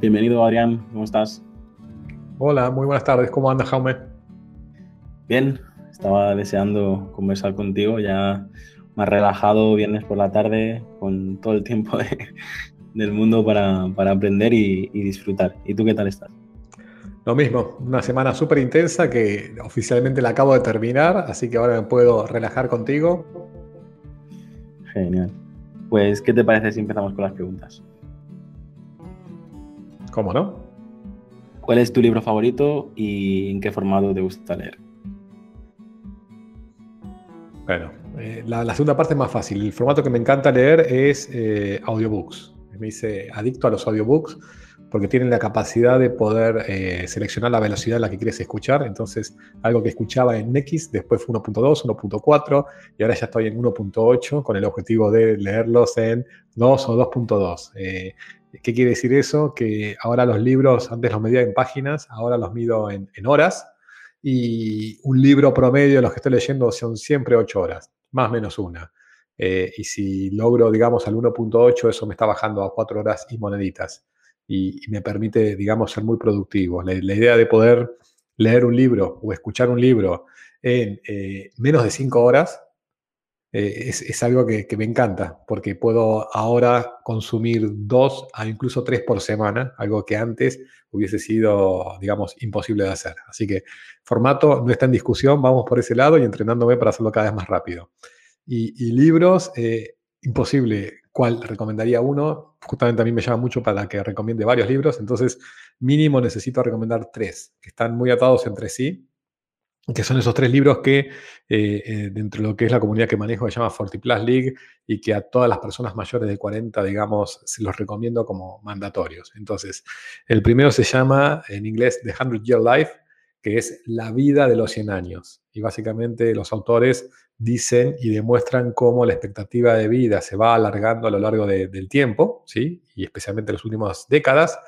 Bienvenido Adrián, ¿cómo estás? Hola, muy buenas tardes, ¿cómo andas Jaume? Bien, estaba deseando conversar contigo, ya más relajado viernes por la tarde, con todo el tiempo del mundo para, aprender y, y disfrutar. ¿Y tú qué tal estás? Lo mismo, una semana súper intensa que oficialmente la acabo de terminar, así que ahora me puedo relajar contigo. Genial. Pues, ¿qué te parece si empezamos con las preguntas? ¿Cómo no? ¿Cuál es tu libro favorito y en qué formato te gusta leer? Bueno, eh, la, segunda parte es más fácil. El formato que me encanta leer es eh, audiobooks. Me hice adicto a los audiobooks porque tienen la capacidad de poder eh, seleccionar la velocidad a la que quieres escuchar. Entonces, algo que escuchaba en X, después fue 1.2, 1.4 y ahora ya estoy en 1.8 con el objetivo de leerlos en 2 o 2.2. ¿Qué quiere decir eso? Que ahora los libros, antes los medía en páginas, ahora los mido en, horas y un libro promedio los que estoy leyendo son siempre 8 horas, más o menos una. Eh, y si logro, digamos, al 1.8, eso me está bajando a 4 horas y moneditas. Y, me permite, digamos, ser muy productivo. La, idea de poder leer un libro o escuchar un libro en eh, menos de 5 horas eh, es, algo que, me encanta, porque puedo ahora consumir dos a incluso tres por semana, algo que antes hubiese sido, digamos, imposible de hacer. Así que formato no está en discusión, vamos por ese lado y entrenándome para hacerlo cada vez más rápido. Y, libros, eh, imposible. ¿Cuál recomendaría uno? Justamente a mí me llama mucho para que recomiende varios libros, entonces mínimo necesito recomendar tres, que están muy atados entre sí que son esos tres libros que eh, eh, dentro de lo que es la comunidad que manejo se llama FortiPlus League y que a todas las personas mayores de 40, digamos, se los recomiendo como mandatorios. Entonces, el primero se llama en inglés The 100 Year Life, que es la vida de los 100 años. Y básicamente los autores dicen y demuestran cómo la expectativa de vida se va alargando a lo largo del tiempo, ¿sí? y especialmente en las últimas décadas,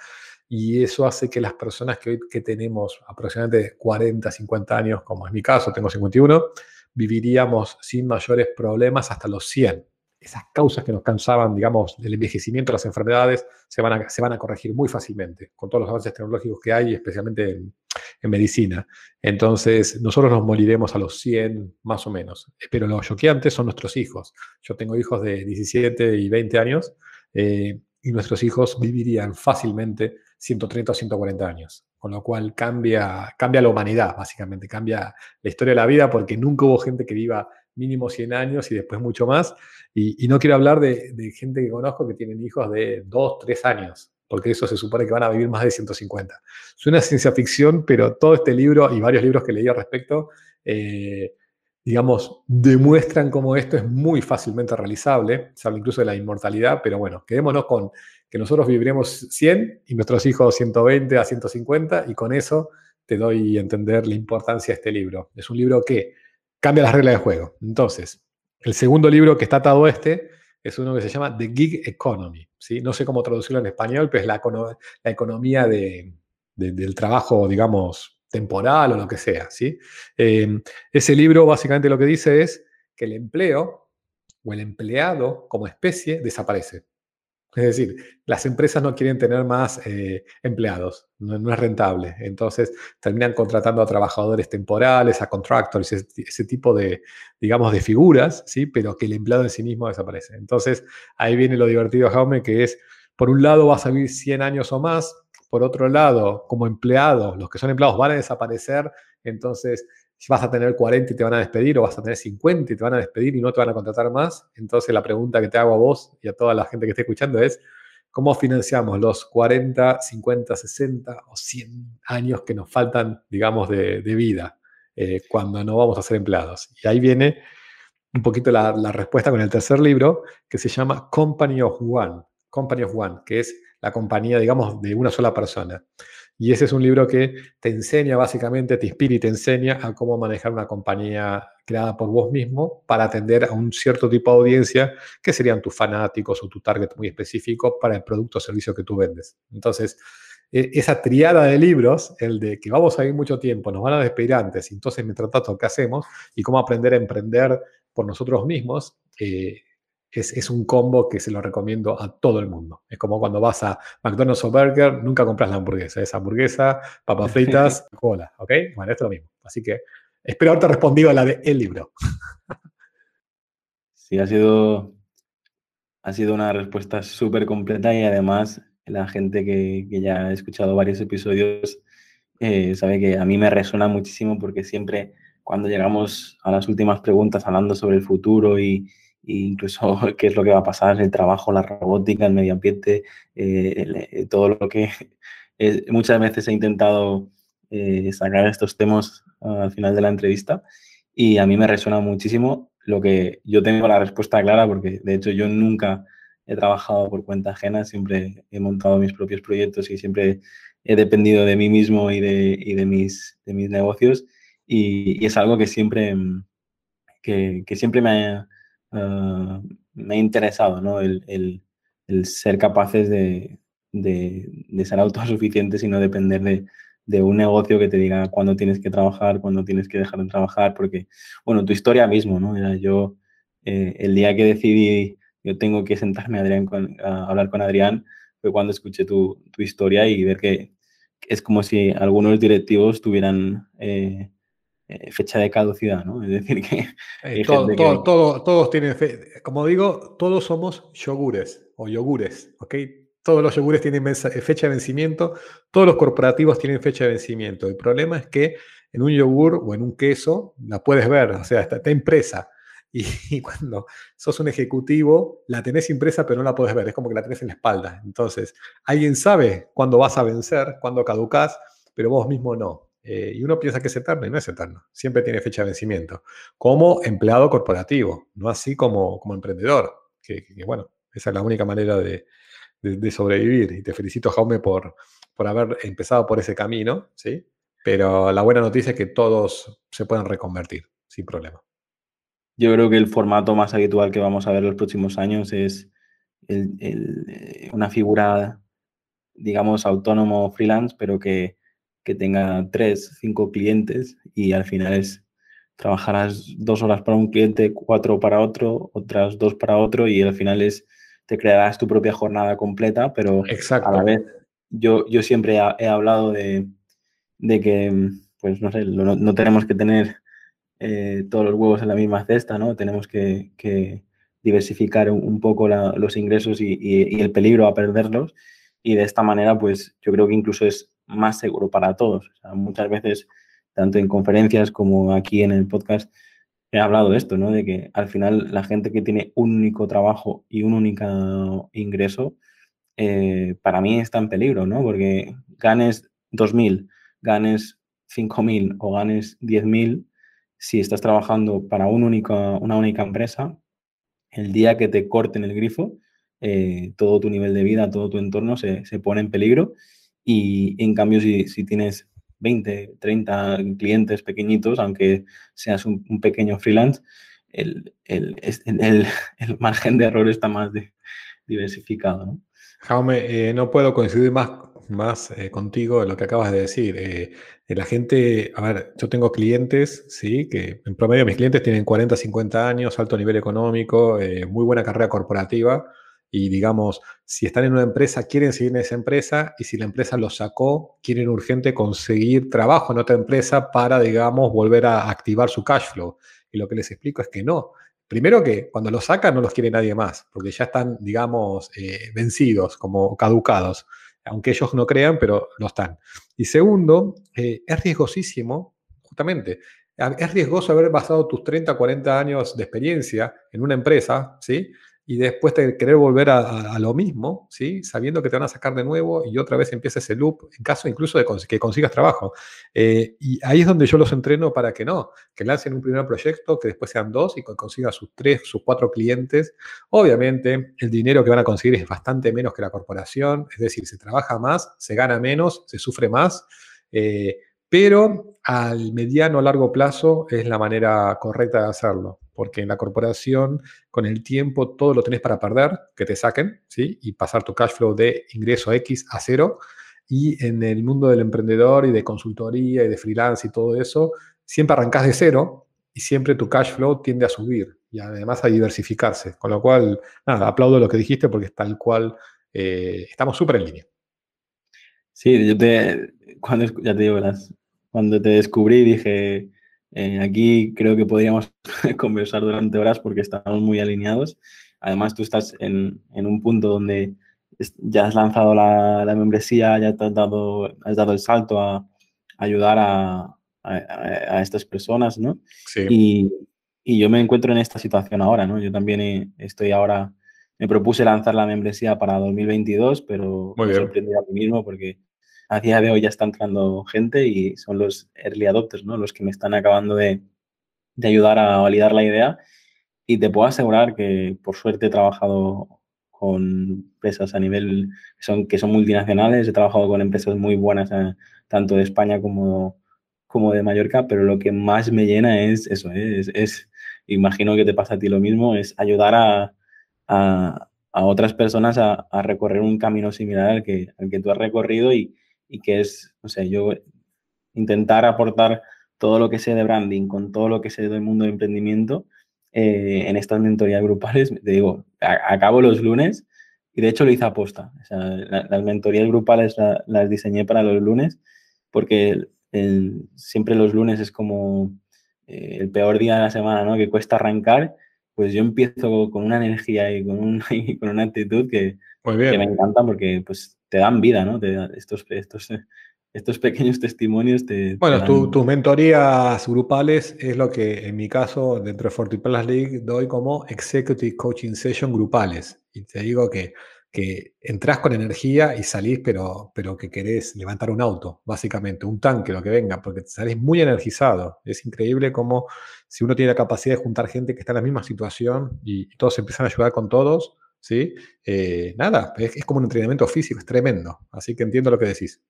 y eso hace que las personas que hoy tenemos aproximadamente 40, 50 años, como es mi caso, tengo 51, viviríamos sin mayores problemas hasta los 100. Esas causas que nos cansaban, digamos, del envejecimiento, las enfermedades, se van, a, se van a corregir muy fácilmente con todos los avances tecnológicos que hay, especialmente en, en medicina. Entonces, nosotros nos moriremos a los 100 más o menos. Pero lo choqueante son nuestros hijos. Yo tengo hijos de 17 y 20 años eh, y nuestros hijos vivirían fácilmente 130 o 140 años. Con lo cual cambia, cambia la humanidad, básicamente, cambia la historia de la vida porque nunca hubo gente que viva mínimo 100 años y después mucho más. Y, no quiero hablar de, gente que conozco que tienen hijos de 2, 3 años, porque eso se supone que van a vivir más de 150. Suena ciencia ficción, pero todo este libro y varios libros que leí al respecto, eh, digamos, demuestran cómo esto es muy fácilmente realizable, se habla incluso de la inmortalidad, pero bueno, quedémonos con que nosotros viviremos 100 y nuestros hijos 120 a 150 y con eso te doy a entender la importancia de este libro. Es un libro que cambia las reglas de juego. Entonces, el segundo libro que está atado a este es uno que se llama The Gig Economy. ¿sí? No sé cómo traducirlo en español, pero es la, la economía del trabajo, digamos, temporal o lo que sea. ¿sí? Eh, ese libro básicamente lo que dice es que el empleo o el empleado como especie desaparece. Es decir, las empresas no quieren tener más eh, empleados, no, es rentable. Entonces terminan contratando a trabajadores temporales, a contractors, ese, tipo de, digamos, de figuras, ¿sí? pero que el empleado en sí mismo desaparece. Entonces ahí viene lo divertido, Jaume, que es, por un lado vas a vivir 100 años o más, por otro lado, como empleado, los que son empleados van a desaparecer, entonces vas a tener 40 y te van a despedir o vas a tener 50 y te van a despedir y no te van a contratar más. Entonces la pregunta que te hago a vos y a toda la gente que esté escuchando es, ¿cómo financiamos los 40, 50, 60 o 100 años que nos faltan, digamos, de, vida eh, cuando no vamos a ser empleados? Y ahí viene un poquito la respuesta con el tercer libro que se llama Company of One. Company of One, que es la compañía, digamos, de una sola persona. Y ese es un libro que te enseña básicamente, te inspira y te enseña a cómo manejar una compañía creada por vos mismo para atender a un cierto tipo de audiencia que serían tus fanáticos o tu target muy específico para el producto o servicio que tú vendes. Entonces, e, esa triada de libros, el de que vamos a ir mucho tiempo, nos van a despedir antes, entonces mientras tanto, ¿qué hacemos? Y cómo aprender a emprender por nosotros mismos, eh, es, un combo que se lo recomiendo a todo el mundo. Es como cuando vas a McDonald's o Burger, nunca compras la hamburguesa. Es hamburguesa, papas fritas, cola. ¿Ok? Bueno, esto es lo mismo. Así que espero haberte respondido a la de el libro. Sí, ha sido, ha sido una respuesta súper completa y además la gente que, ya ha escuchado varios episodios eh, sabe que a mí me resuena muchísimo porque siempre cuando llegamos a las últimas preguntas hablando sobre el futuro y, incluso qué es lo que va a pasar, el trabajo, la robótica, el medio ambiente, eh, eh, todo lo que muchas veces he intentado sacar estos temas al final de la entrevista y a mí me resuena muchísimo lo que yo tengo la respuesta clara porque de hecho yo nunca he trabajado por cuenta ajena, siempre he montado mis propios proyectos y siempre he dependido de mí mismo y de, y de, mis, de mis negocios y, es algo que siempre, que, que siempre me ha, ah, me ha interesado, ¿no? el, el, el ser capaces de, de, de, ser autosuficientes y no depender de, de un negocio que te diga cuándo tienes que trabajar, cuándo tienes que dejar de trabajar, porque, bueno, tu historia mismo, ¿no? Yo, eh, el día que decidí yo tengo que sentarme Adrián a hablar con Adrián, fue cuando escuché tu, tu, historia y ver que es como si algunos directivos tuvieran eh, eh, fecha de caducidad, ¿no? Es decir, que... Eh, todo, todo, todos tienen, como digo, todos somos yogures o yogures, ¿ok? Todos los yogures tienen fecha de vencimiento, todos los corporativos tienen fecha de vencimiento. El problema es que en un yogur o en un queso la puedes ver, o sea, está, está impresa y, cuando sos un ejecutivo, la tenés impresa, pero no la podés ver, es como que la tenés en la espalda. Entonces, alguien sabe cuándo vas a vencer, cuándo caducás, pero vos mismo no. Eh, y uno piensa que es eterno y no es eterno, siempre tiene fecha de vencimiento. Como empleado corporativo, no así como, como emprendedor, que, bueno, esa es la única manera de, de, sobrevivir. Y te felicito, Jaume, por, por haber empezado por ese camino, ¿sí? Pero la buena noticia es que todos se pueden reconvertir sin problema. Yo creo que el formato más habitual que vamos a ver los próximos años es eh, una figura, digamos, autónomo freelance, pero que, tenga tres, cinco clientes y al final es trabajarás dos horas para un cliente, cuatro para otro, otras dos para otro y al final es te crearás tu propia jornada completa, pero a la vez yo, yo siempre he, hablado de, que, pues no sé, no tenemos que tener eh, todos los huevos en la misma cesta, ¿no? Tenemos que, diversificar un, poco los ingresos y, el peligro a perderlos. Y de esta manera, pues yo creo que incluso es más seguro para todos. muchas veces, tanto en conferencias como aquí en el podcast, he hablado de esto, ¿no? De que al final la gente que tiene un único trabajo y un único ingreso, eh, para mí está en peligro, ¿no? Porque ganes 2.000, ganes 5.000 o ganes 10.000, si estás trabajando para un una única empresa, el día que te corten el grifo, eh, todo tu nivel de vida, todo tu entorno se, pone en peligro. Y en cambio, si, tienes 20, 30 clientes pequeñitos, aunque seas un, pequeño freelance, el, el, margen de error está más diversificado. ¿no? Jaume, eh, no puedo coincidir más más eh, contigo de lo que acabas de decir. Eh, eh, la gente, a ver, yo tengo clientes, ¿sí? Que en promedio mis clientes tienen 40, 50 años, alto nivel económico, muy buena carrera corporativa y digamos, si están en una empresa, quieren seguir en esa empresa y si la empresa los sacó, quieren urgente conseguir trabajo en otra empresa para, digamos, volver a activar su cash flow. Y lo que les explico es que no. Primero que cuando los sacan no los quiere nadie más, porque ya están, digamos, vencidos, como caducados aunque ellos no crean, pero lo están. Y segundo, eh, es riesgosísimo, justamente, es riesgoso haber basado tus 30, 40 años de experiencia en una empresa, ¿sí? Y después te querer volver a, lo mismo, ¿sí? sabiendo que te van a sacar de nuevo y otra vez empieza ese loop, en caso incluso de que consigas trabajo. Eh, y ahí es donde yo los entreno para que no, que lancen un primer proyecto, que después sean dos y consigan sus tres, sus cuatro clientes. Obviamente, el dinero que van a conseguir es bastante menos que la corporación, es decir, se trabaja más, se gana menos, se sufre más. Eh, pero al mediano o largo plazo es la manera correcta de hacerlo, porque en la corporación con el tiempo todo lo tenés para perder, que te saquen, ¿sí? Y pasar tu cash flow de ingreso X a cero. Y en el mundo del emprendedor y de consultoría y de freelance y todo eso, siempre arrancás de cero y siempre tu cash flow tiende a subir y además a diversificarse. Con lo cual, nada, aplaudo lo que dijiste porque es tal cual, eh, estamos súper en línea. Sí, yo te, cuando, ya te digo, las, cuando te descubrí dije, eh, aquí creo que podríamos conversar durante horas porque estamos muy alineados. Además, tú estás en, en un punto donde ya has lanzado la, la, membresía, ya te has dado, has dado el salto a, ayudar a, a, a, estas personas, ¿no? Sí. Y, y, yo me encuentro en esta situación ahora, ¿no? Yo también estoy ahora, me propuse lanzar la membresía para 2022, pero me sorprendí a mí mismo porque a día de hoy ya está entrando gente y son los early adopters, ¿no? Los que me están acabando de, de ayudar a validar la idea. Y te puedo asegurar que, por suerte, he trabajado con empresas a nivel que son, que son multinacionales, he trabajado con empresas muy buenas, eh, tanto de España como, como de Mallorca, pero lo que más me llena es eso, ¿eh? es, es, imagino que te pasa a ti lo mismo, es ayudar a, a, a otras personas a, a, recorrer un camino similar al que, al que tú has recorrido y, y que es, o sea, yo intentar aportar todo lo que sé de branding con todo lo que sé del mundo de emprendimiento eh, en estas mentorías grupales. Te digo, a, acabo los lunes y de hecho lo hice a posta. O sea, la, las mentorías grupales la, las diseñé para los lunes porque el, siempre los lunes es como eh, el peor día de la semana, ¿no? Que cuesta arrancar. Pues yo empiezo con una energía y con, un, y con una actitud que, Muy bien. que me encanta porque pues te dan vida, ¿no? Te, estos, estos, estos pequeños testimonios te... Bueno, te tus dan... tu mentorías grupales es lo que en mi caso dentro de Fortiplanas League doy como Executive Coaching Session grupales. Y te digo que, que entras con energía y salís, pero, pero que querés levantar un auto, básicamente, un tanque, lo que venga, porque salís muy energizado. Es increíble cómo si uno tiene la capacidad de juntar gente que está en la misma situación y todos empiezan a ayudar con todos, ¿sí? Eh, nada, es, es, como un entrenamiento físico, es tremendo. Así que entiendo lo que decís.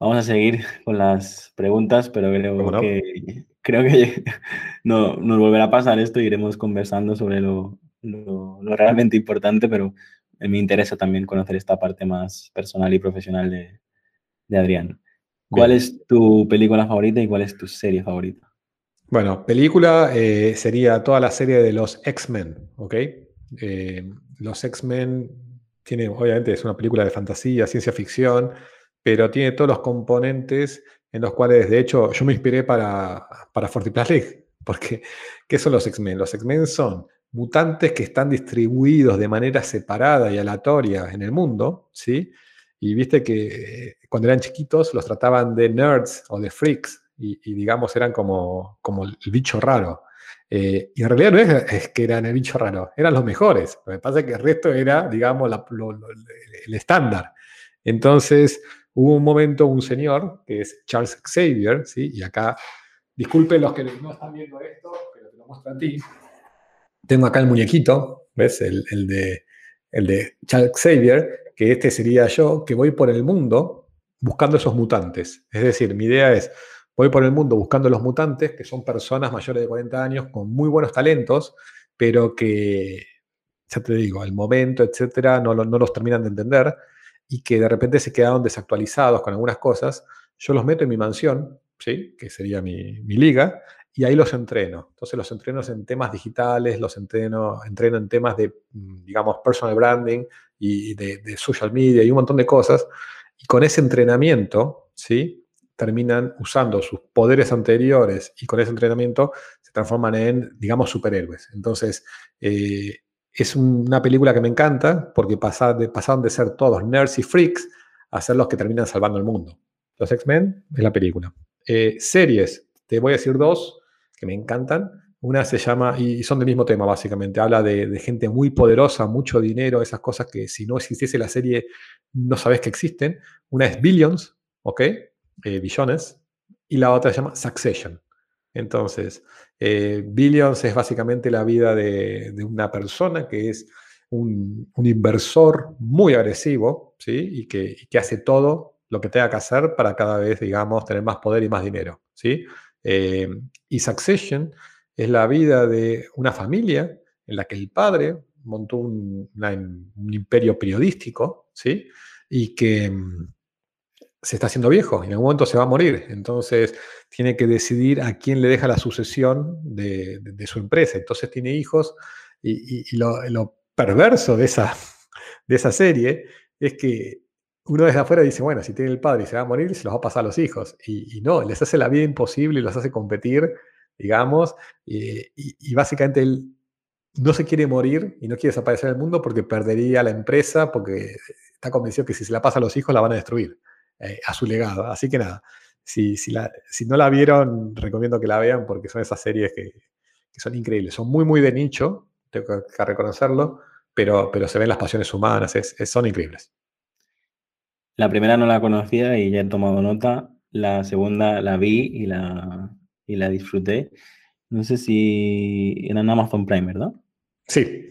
Vamos a seguir con las preguntas, pero creo no? que, creo que no, nos volverá a pasar esto y iremos conversando sobre lo, lo, lo, realmente importante, pero me interesa también conocer esta parte más personal y profesional de, de Adrián. ¿Cuál Bien. es tu película favorita y cuál es tu serie favorita? Bueno, película eh, sería toda la serie de los X-Men, ¿ok? Eh, los X-Men tiene, obviamente, es una película de fantasía, ciencia ficción, pero tiene todos los componentes en los cuales, de hecho, yo me inspiré para, para League, porque ¿qué son los X-Men? Los X-Men son mutantes que están distribuidos de manera separada y aleatoria en el mundo, ¿sí? Y viste que eh, cuando eran chiquitos los trataban de nerds o de freaks, y, y digamos eran como, como el bicho raro. Eh, y en realidad no es, es, que eran el bicho raro, eran los mejores. Lo que pasa es que el resto era, digamos, la, lo, lo, el estándar. Entonces, hubo un momento, un señor, que es Charles Xavier, ¿sí? y acá, disculpen los que no están viendo esto, pero te lo muestro a ti. Tengo acá el muñequito, ¿ves? El, el, de, el de Charles Xavier, que este sería yo, que voy por el mundo buscando esos mutantes. Es decir, mi idea es, voy por el mundo buscando los mutantes, que son personas mayores de 40 años con muy buenos talentos, pero que, ya te digo, el momento, etcétera, no, no los terminan de entender y que de repente se quedaron desactualizados con algunas cosas, yo los meto en mi mansión, ¿sí? que sería mi, mi, liga, y ahí los entreno. Entonces los entreno en temas digitales, los entreno, entreno en temas de, digamos, personal branding y de, de social media y un montón de cosas. Y con ese entrenamiento, ¿sí? Terminan usando sus poderes anteriores y con ese entrenamiento se transforman en, digamos, superhéroes. Entonces, eh, es una película que me encanta porque pasaron de, de ser todos nerds y freaks a ser los que terminan salvando el mundo. Los X-Men es la película. Eh, series, te voy a decir dos que me encantan. Una se llama, y son del mismo tema básicamente, habla de, gente muy poderosa, mucho dinero, esas cosas que si no existiese la serie no sabes que existen. Una es Billions, ¿ok? Eh, billones. Y la otra se llama Succession. Entonces, eh, Billions es básicamente la vida de, una persona que es un, inversor muy agresivo, ¿sí? Y que, hace todo lo que tenga que hacer para cada vez, digamos, tener más poder y más dinero. ¿sí? Eh, y Succession es la vida de una familia en la que el padre montó un, imperio periodístico, ¿sí? Y que mm, se está haciendo viejo y en algún momento se va a morir. Entonces tiene que decidir a quién le deja la sucesión de, su empresa. Entonces tiene hijos y, lo, perverso de esa, de esa serie es que uno desde afuera dice, bueno, si tiene el padre y se va a morir, se los va a pasar a los hijos. Y, no, les hace la vida imposible y los hace competir, digamos, y, básicamente él no se quiere morir y no quiere desaparecer del mundo porque perdería la empresa, porque está convencido que si se la pasa a los hijos la van a destruir eh, a su legado. Así que nada, si, si, no la vieron, recomiendo que la vean porque son esas series que, son increíbles. Son muy, muy de nicho, tengo que reconocerlo, pero, pero se ven las pasiones humanas, son increíbles. La primera no la conocía y ya he tomado nota. La segunda la vi y la, y la disfruté. No sé si era en Amazon Prime, ¿verdad? Sí.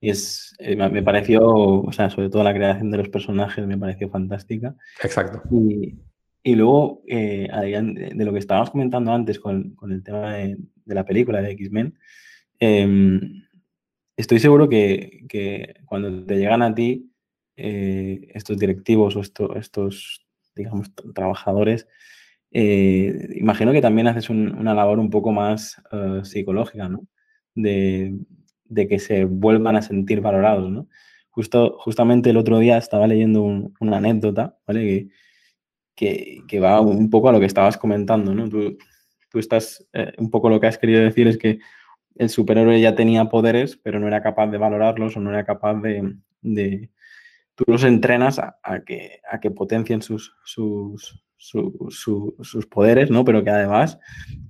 Y es, eh, me pareció, o sea, sobre todo la creación de los personajes me pareció fantástica. Exacto. Y, y luego, eh, de lo que estábamos comentando antes con, con el tema de, de, la película de X-Men, em, estoy seguro que, que, cuando te llegan a ti eh, estos directivos o estos, digamos, trabajadores, imagino que también haces una labor un poco más psicológica, ¿no? De, que se vuelvan a sentir valorados, ¿no? Justo, justamente el otro día estaba leyendo una anécdota, ¿vale? Que, que, va un poco a lo que estabas comentando, ¿no? Tú, tú estás, un poco lo que has querido decir es que el superhéroe ya tenía poderes, pero no era capaz de valorarlos o no era capaz de, tú los entrenas a, que, a que potencien sus, sus, sus poderes, ¿no? Pero que además,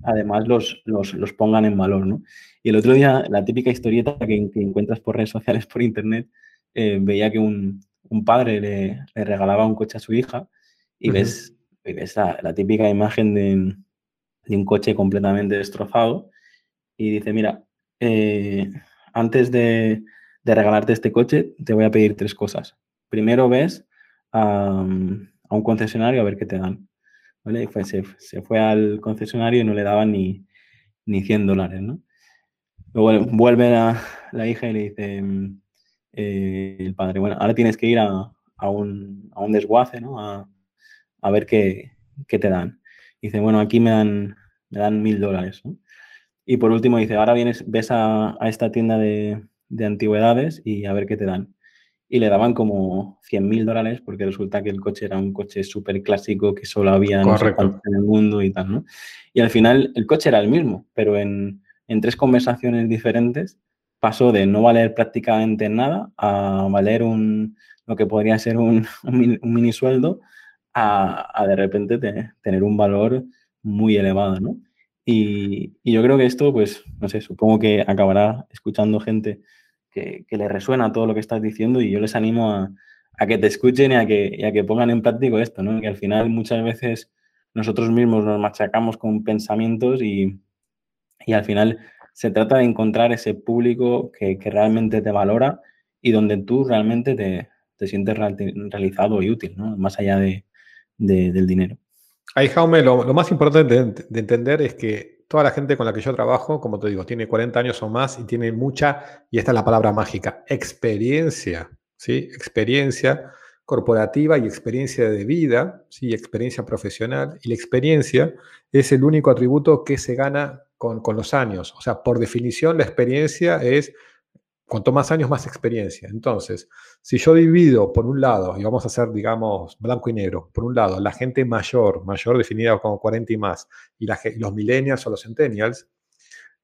además los, los, pongan en valor, ¿no? Y el otro día, la típica historieta que, encuentras por redes sociales, por internet, eh, veía que un, un padre le, le, regalaba un coche a su hija y ves, ves la, típica imagen de, de, un coche completamente destrozado y dice, mira, eh, antes de, de regalarte este coche, te voy a pedir tres cosas primero ves a, un concesionario a ver qué te dan. ¿vale? fue, se, fue al concesionario y no le daban ni, ni 100 dólares. ¿no? Luego vuelve la, la hija y le dice eh, el padre, bueno, ahora tienes que ir a, a, un, a un, desguace ¿no? a, a ver qué, qué, te dan. dice, bueno, aquí me dan me dan mil dólares. ¿no? Y por último dice, ahora vienes, ves a, a esta tienda de, de, antigüedades y a ver qué te dan y le daban como 100 mil dólares porque resulta que el coche era un coche súper clásico que solo había en el mundo y tal, ¿no? Y al final el coche era el mismo, pero en, en tres conversaciones diferentes pasó de no valer prácticamente nada a valer un, lo que podría ser un, un, mini sueldo a, de repente tener un valor muy elevado, ¿no? Y, y, yo creo que esto, pues, no sé, supongo que acabará escuchando gente que, que les resuena todo lo que estás diciendo y yo les animo a, a que te escuchen y a que, a que pongan en práctica esto, ¿no? Que al final muchas veces nosotros mismos nos machacamos con pensamientos y, y al final se trata de encontrar ese público que, que realmente te valora y donde tú realmente te, te sientes realizado y útil. Más allá de, de, del dinero. Ahí, Jaume, lo, lo más importante de, de entender es que toda la gente con la que yo trabajo, como te digo, tiene 40 años o más y tiene mucha, y esta es la palabra mágica, experiencia, ¿sí? Experiencia corporativa y experiencia de vida, ¿sí? Experiencia profesional. Y la experiencia es el único atributo que se gana con, con los años. O sea, por definición, la experiencia es Cuanto más años, más experiencia. Entonces, si yo divido por un lado, y vamos a hacer, digamos, blanco y negro, por un lado, la gente mayor, mayor definida como 40 y más, y los millennials o los centennials,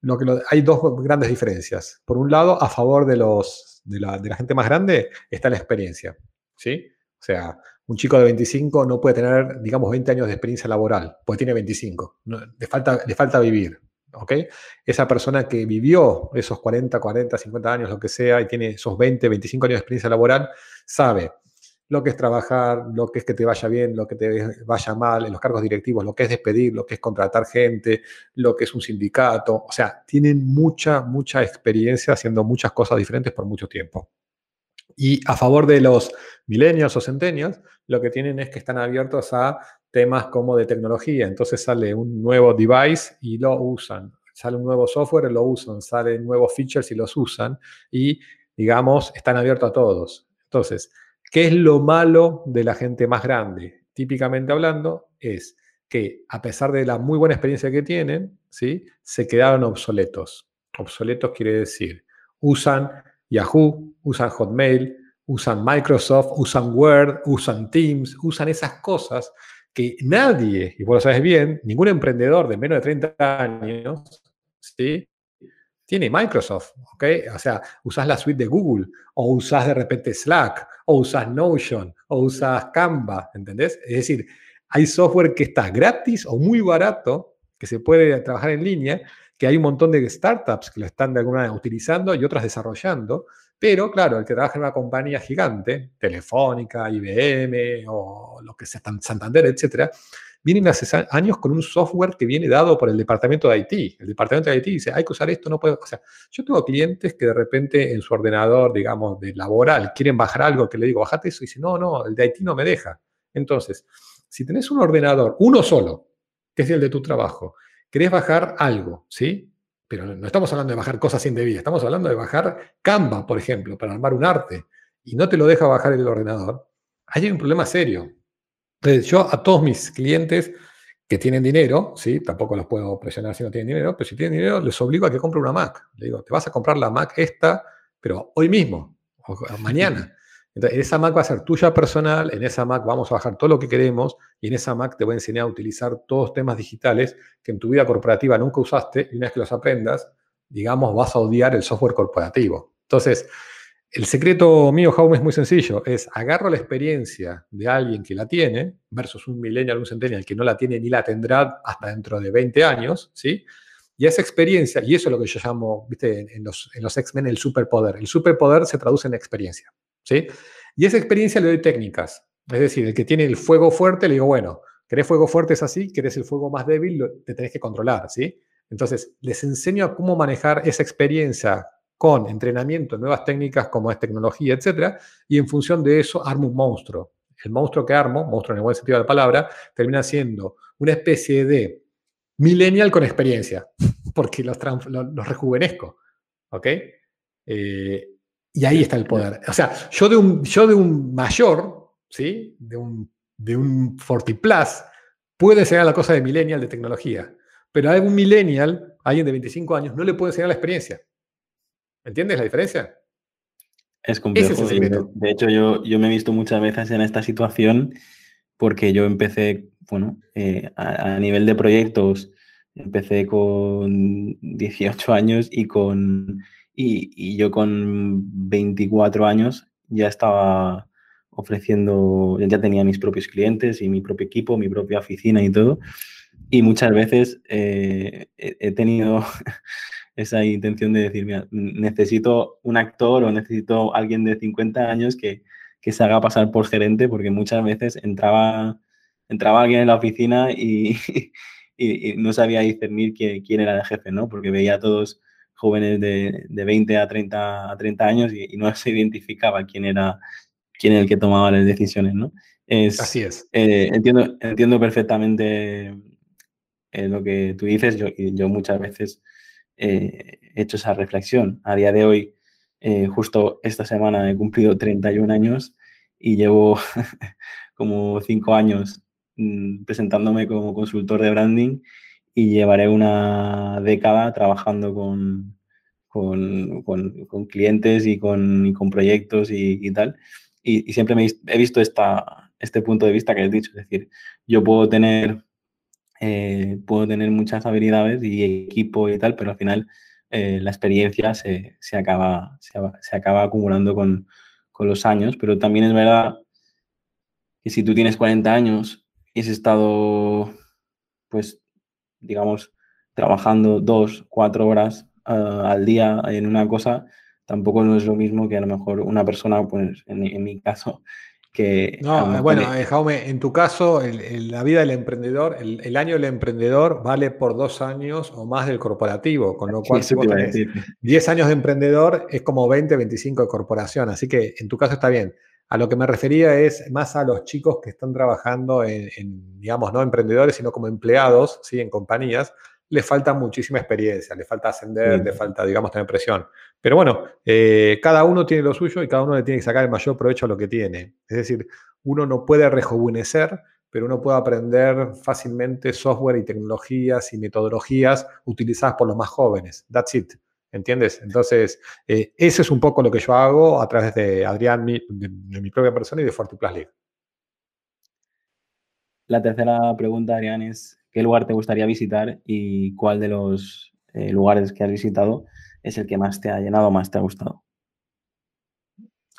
lo que hay dos grandes diferencias. Por un lado, a favor de, los, de, la, gente más grande está la experiencia. ¿sí? O sea, un chico de 25 no puede tener, digamos, 20 años de experiencia laboral, porque tiene 25. le, falta, le falta vivir. ¿Ok? Esa persona que vivió esos 40, 40, 50 años, lo que sea, y tiene esos 20, 25 años de experiencia laboral, sabe lo que es trabajar, lo que es que te vaya bien, lo que te vaya mal en los cargos directivos, lo que es despedir, lo que es contratar gente, lo que es un sindicato. O sea, tienen mucha, mucha experiencia haciendo muchas cosas diferentes por mucho tiempo. Y a favor de los milenios o centenios, lo que tienen es que están abiertos a temas como de tecnología. Entonces sale un nuevo device y lo usan. Sale un nuevo software y lo usan. Salen nuevos features y los usan. Y, digamos, están abiertos a todos. Entonces, ¿qué es lo malo de la gente más grande? Típicamente hablando, es que a pesar de la muy buena experiencia que tienen, ¿sí? se quedaron obsoletos. Obsoletos quiere decir, usan Yahoo, usan Hotmail, usan Microsoft, usan Word, usan Teams, usan esas cosas que nadie, y vos lo sabes bien, ningún emprendedor de menos de 30 años, ¿sí? Tiene Microsoft, ¿ok? O sea, usas la suite de Google, o usas de repente Slack, o usas Notion, o usas Canva, ¿entendés? Es decir, hay software que está gratis o muy barato, que se puede trabajar en línea, que hay un montón de startups que lo están de alguna manera utilizando y otras desarrollando, pero claro, el que trabaja en una compañía gigante, Telefónica, IBM o lo que sea, Santander, etcétera, vienen hace años con un software que viene dado por el departamento de IT. El departamento de IT dice, hay que usar esto, no puedo. O sea, yo tengo clientes que de repente en su ordenador, digamos, de laboral, quieren bajar algo que le digo, bajate eso, y dice, no, no, el de IT no me deja. Entonces, si tenés un ordenador, uno solo, que es el de tu trabajo, querés bajar algo, ¿sí? Pero no estamos hablando de bajar cosas indebidas, estamos hablando de bajar Canva, por ejemplo, para armar un arte, y no te lo deja bajar el ordenador, hay un problema serio. Entonces, yo a todos mis clientes que tienen dinero, ¿sí? Tampoco los puedo presionar si no tienen dinero, pero si tienen dinero, les obligo a que compren una Mac. Le digo, te vas a comprar la Mac esta, pero hoy mismo, o mañana. Entonces, esa Mac va a ser tuya personal, en esa Mac vamos a bajar todo lo que queremos y en esa Mac te voy a enseñar a utilizar todos los temas digitales que en tu vida corporativa nunca usaste y una vez que los aprendas, digamos, vas a odiar el software corporativo. Entonces, el secreto mío, Jaume, es muy sencillo. Es agarro la experiencia de alguien que la tiene versus un millennial, un centennial que no la tiene ni la tendrá hasta dentro de 20 años, ¿sí? Y esa experiencia, y eso es lo que yo llamo, viste, en los, en los X-Men el superpoder. El superpoder se traduce en experiencia. ¿Sí? Y esa experiencia le doy técnicas. Es decir, el que tiene el fuego fuerte, le digo, bueno, ¿querés fuego fuerte es así? ¿Querés el fuego más débil? te tenés que controlar, ¿sí? Entonces, les enseño a cómo manejar esa experiencia con entrenamiento, nuevas técnicas como es tecnología, etcétera, y en función de eso armo un monstruo. El monstruo que armo, monstruo en el buen sentido de la palabra, termina siendo una especie de millennial con experiencia, porque los, los, rejuvenezco, ¿ok? Eh, y ahí está el poder. O sea, yo de un, yo de un mayor, ¿sí? De un, de un 40 plus, puede enseñar la cosa de millennial de tecnología. Pero a un millennial, alguien de 25 años, no le puede enseñar la experiencia. ¿Entiendes la diferencia? Es complejo. de hecho, yo, yo me he visto muchas veces en esta situación porque yo empecé, bueno, eh, a, a, nivel de proyectos, empecé con 18 años y con y, yo con 24 años ya estaba ofreciendo, ya tenía mis propios clientes y mi propio equipo, mi propia oficina y todo. Y muchas veces eh, he tenido esa intención de decir, mira, necesito un actor o necesito alguien de 50 años que, que se haga pasar por gerente, porque muchas veces entraba, entraba alguien en la oficina y, no sabía discernir quién, quién, era el jefe, ¿no? Porque veía a todos jóvenes de, de 20 a 30, a 30 años y, no se identificaba quién era, quién era el que tomaba las decisiones, ¿no? Es, Así es. Eh, entiendo, entiendo perfectamente eh, lo que tú dices. Yo, yo muchas veces eh, he hecho esa reflexión. A día de hoy, justo esta semana he cumplido 31 años y llevo como 5 años mm, presentándome como consultor de branding y llevaré una década trabajando con, con, con, clientes y con, y con proyectos y, y tal. Y, siempre me he visto esta, este punto de vista que has dicho, es decir, yo puedo tener, eh, puedo tener muchas habilidades y equipo y tal, pero al final eh, la experiencia se, se acaba, se, acaba acumulando con, con los años, pero también es verdad que si tú tienes 40 años y has estado pues digamos, trabajando dos, cuatro horas ah, al día en una cosa, tampoco no es lo mismo que a lo mejor una persona, pues en mi caso, no, bueno, eh, Jaume, en tu caso, la vida del emprendedor, el, año del emprendedor vale por dos años o más del corporativo, con lo cual si vos tenés 10 años de emprendedor es como 20, 25 de corporación, así que en tu caso está bien. A lo que me refería es más a los chicos que están trabajando en, en digamos, no emprendedores, sino como empleados, ¿sí? en compañías, le falta muchísima experiencia, le falta ascender, le falta, digamos, tener presión. Pero bueno, eh, cada uno tiene lo suyo y cada uno le tiene que sacar el mayor provecho a lo que tiene. Es decir, uno no puede rejuvenecer, pero uno puede aprender fácilmente software y tecnologías y metodologías utilizadas por los más jóvenes. That's it. ¿Entiendes? Entonces, eh, ese es un poco lo que yo hago a través de Adrián, de, mi propia persona y de FortiPlus League. La tercera pregunta, Adrián, es ¿qué lugar te gustaría visitar y cuál de los eh, lugares que has visitado es el que más te ha llenado, más te ha gustado?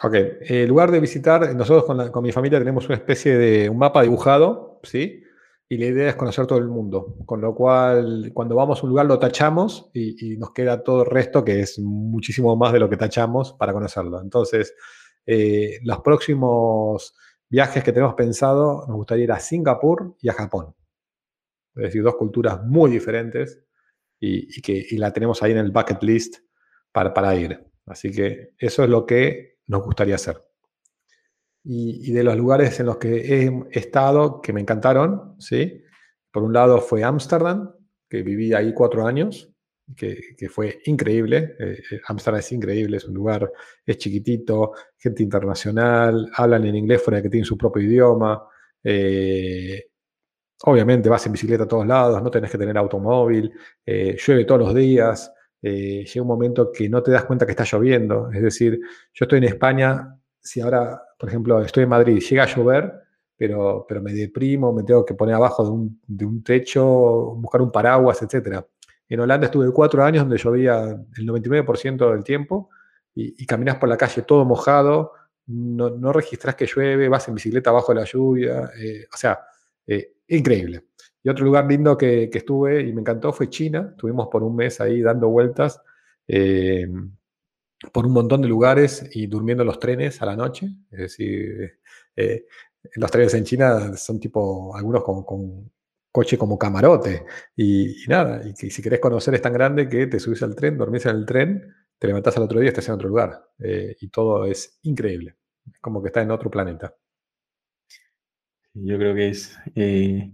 Ok, el lugar de visitar, nosotros con, mi familia tenemos una especie de un mapa dibujado, ¿sí? Y la idea es conocer todo el mundo, con lo cual cuando vamos a un lugar lo tachamos y, nos queda todo el resto, que es muchísimo más de lo que tachamos para conocerlo. Entonces, eh, los próximos viajes que tenemos pensado, nos gustaría ir a Singapur y a Japón es decir, dos culturas muy diferentes y, que la tenemos ahí en el bucket list para, para, ir. Así que eso es lo que nos gustaría hacer. Y, de los lugares en los que he estado que me encantaron, ¿sí? por un lado fue Ámsterdam, que viví ahí cuatro años, que, fue increíble. Eh, eh, Ámsterdam es increíble, es un lugar, es chiquitito, gente internacional, hablan en inglés fuera que tienen su propio idioma. Eh, Obviamente vas en bicicleta a todos lados, no tenés que tener automóvil, llueve todos los días, llega un momento que no te das cuenta que está lloviendo. Es decir, yo estoy en España, si ahora, por ejemplo, estoy en Madrid, llega a llover, pero, pero me deprimo, me tengo que poner abajo de un, de un techo, buscar un paraguas, etc. En Holanda estuve cuatro años donde llovía el 99% del tiempo y, y caminas por la calle todo mojado, no, no registras que llueve, vas en bicicleta abajo de la lluvia, eh, o sea, increíble. Y otro lugar lindo que, estuve y me encantó fue China. Estuvimos por un mes ahí dando vueltas eh, por un montón de lugares y durmiendo en los trenes a la noche. Es decir, eh, los trenes en China son tipo, algunos con, coche como camarote. Y, nada, y, si querés conocer es tan grande que te subís al tren, dormís en el tren, te levantás al otro día y estás en otro lugar. Eh, y todo es increíble. Como que está en otro planeta. Yo creo que es eh,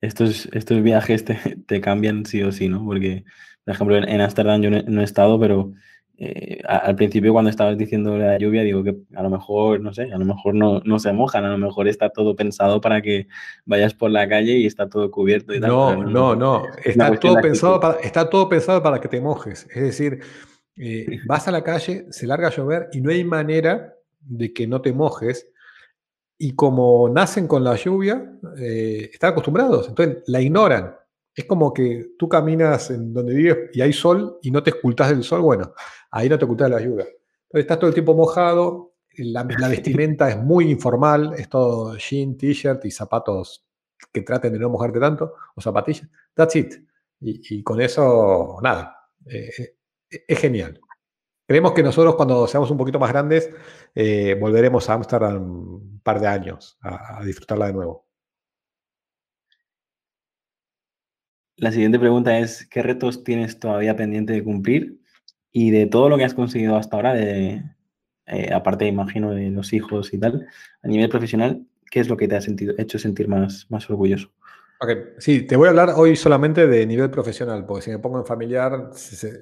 estos, estos viajes te, cambian sí o sí, ¿no? Porque, por ejemplo, en Ámsterdam yo no, he estado, pero eh, al principio cuando estabas diciendo la lluvia, digo que a lo mejor, no sé, a lo mejor no, no se mojan, a lo mejor está todo pensado para que vayas por la calle y está todo cubierto y tal. No, no, no, está todo, pensado para, está todo pensado para que te mojes. Es decir, eh, vas a la calle, se larga a llover y no hay manera de que no te mojes y como nacen con la lluvia, eh, están acostumbrados, entonces la ignoran. Es como que tú caminas en donde vives y hay sol y no te ocultas del sol, bueno, ahí no te ocultas de la lluvia. Entonces estás todo el tiempo mojado, la, vestimenta es muy informal, es todo jean, t-shirt y zapatos que traten de no mojarte tanto, o zapatillas. That's it. Y, con eso, nada, eh, eh, es genial. Creemos que nosotros cuando seamos un poquito más grandes eh, volveremos a Amsterdam un par de años a, disfrutarla de nuevo. La siguiente pregunta es, ¿qué retos tienes todavía pendiente de cumplir? Y de todo lo que has conseguido hasta ahora, eh, aparte, imagino, de los hijos y tal, a nivel profesional, ¿qué es lo que te ha sentido, hecho sentir más, más orgulloso? Sí, te voy a hablar hoy solamente de nivel profesional, porque si me pongo en familiar,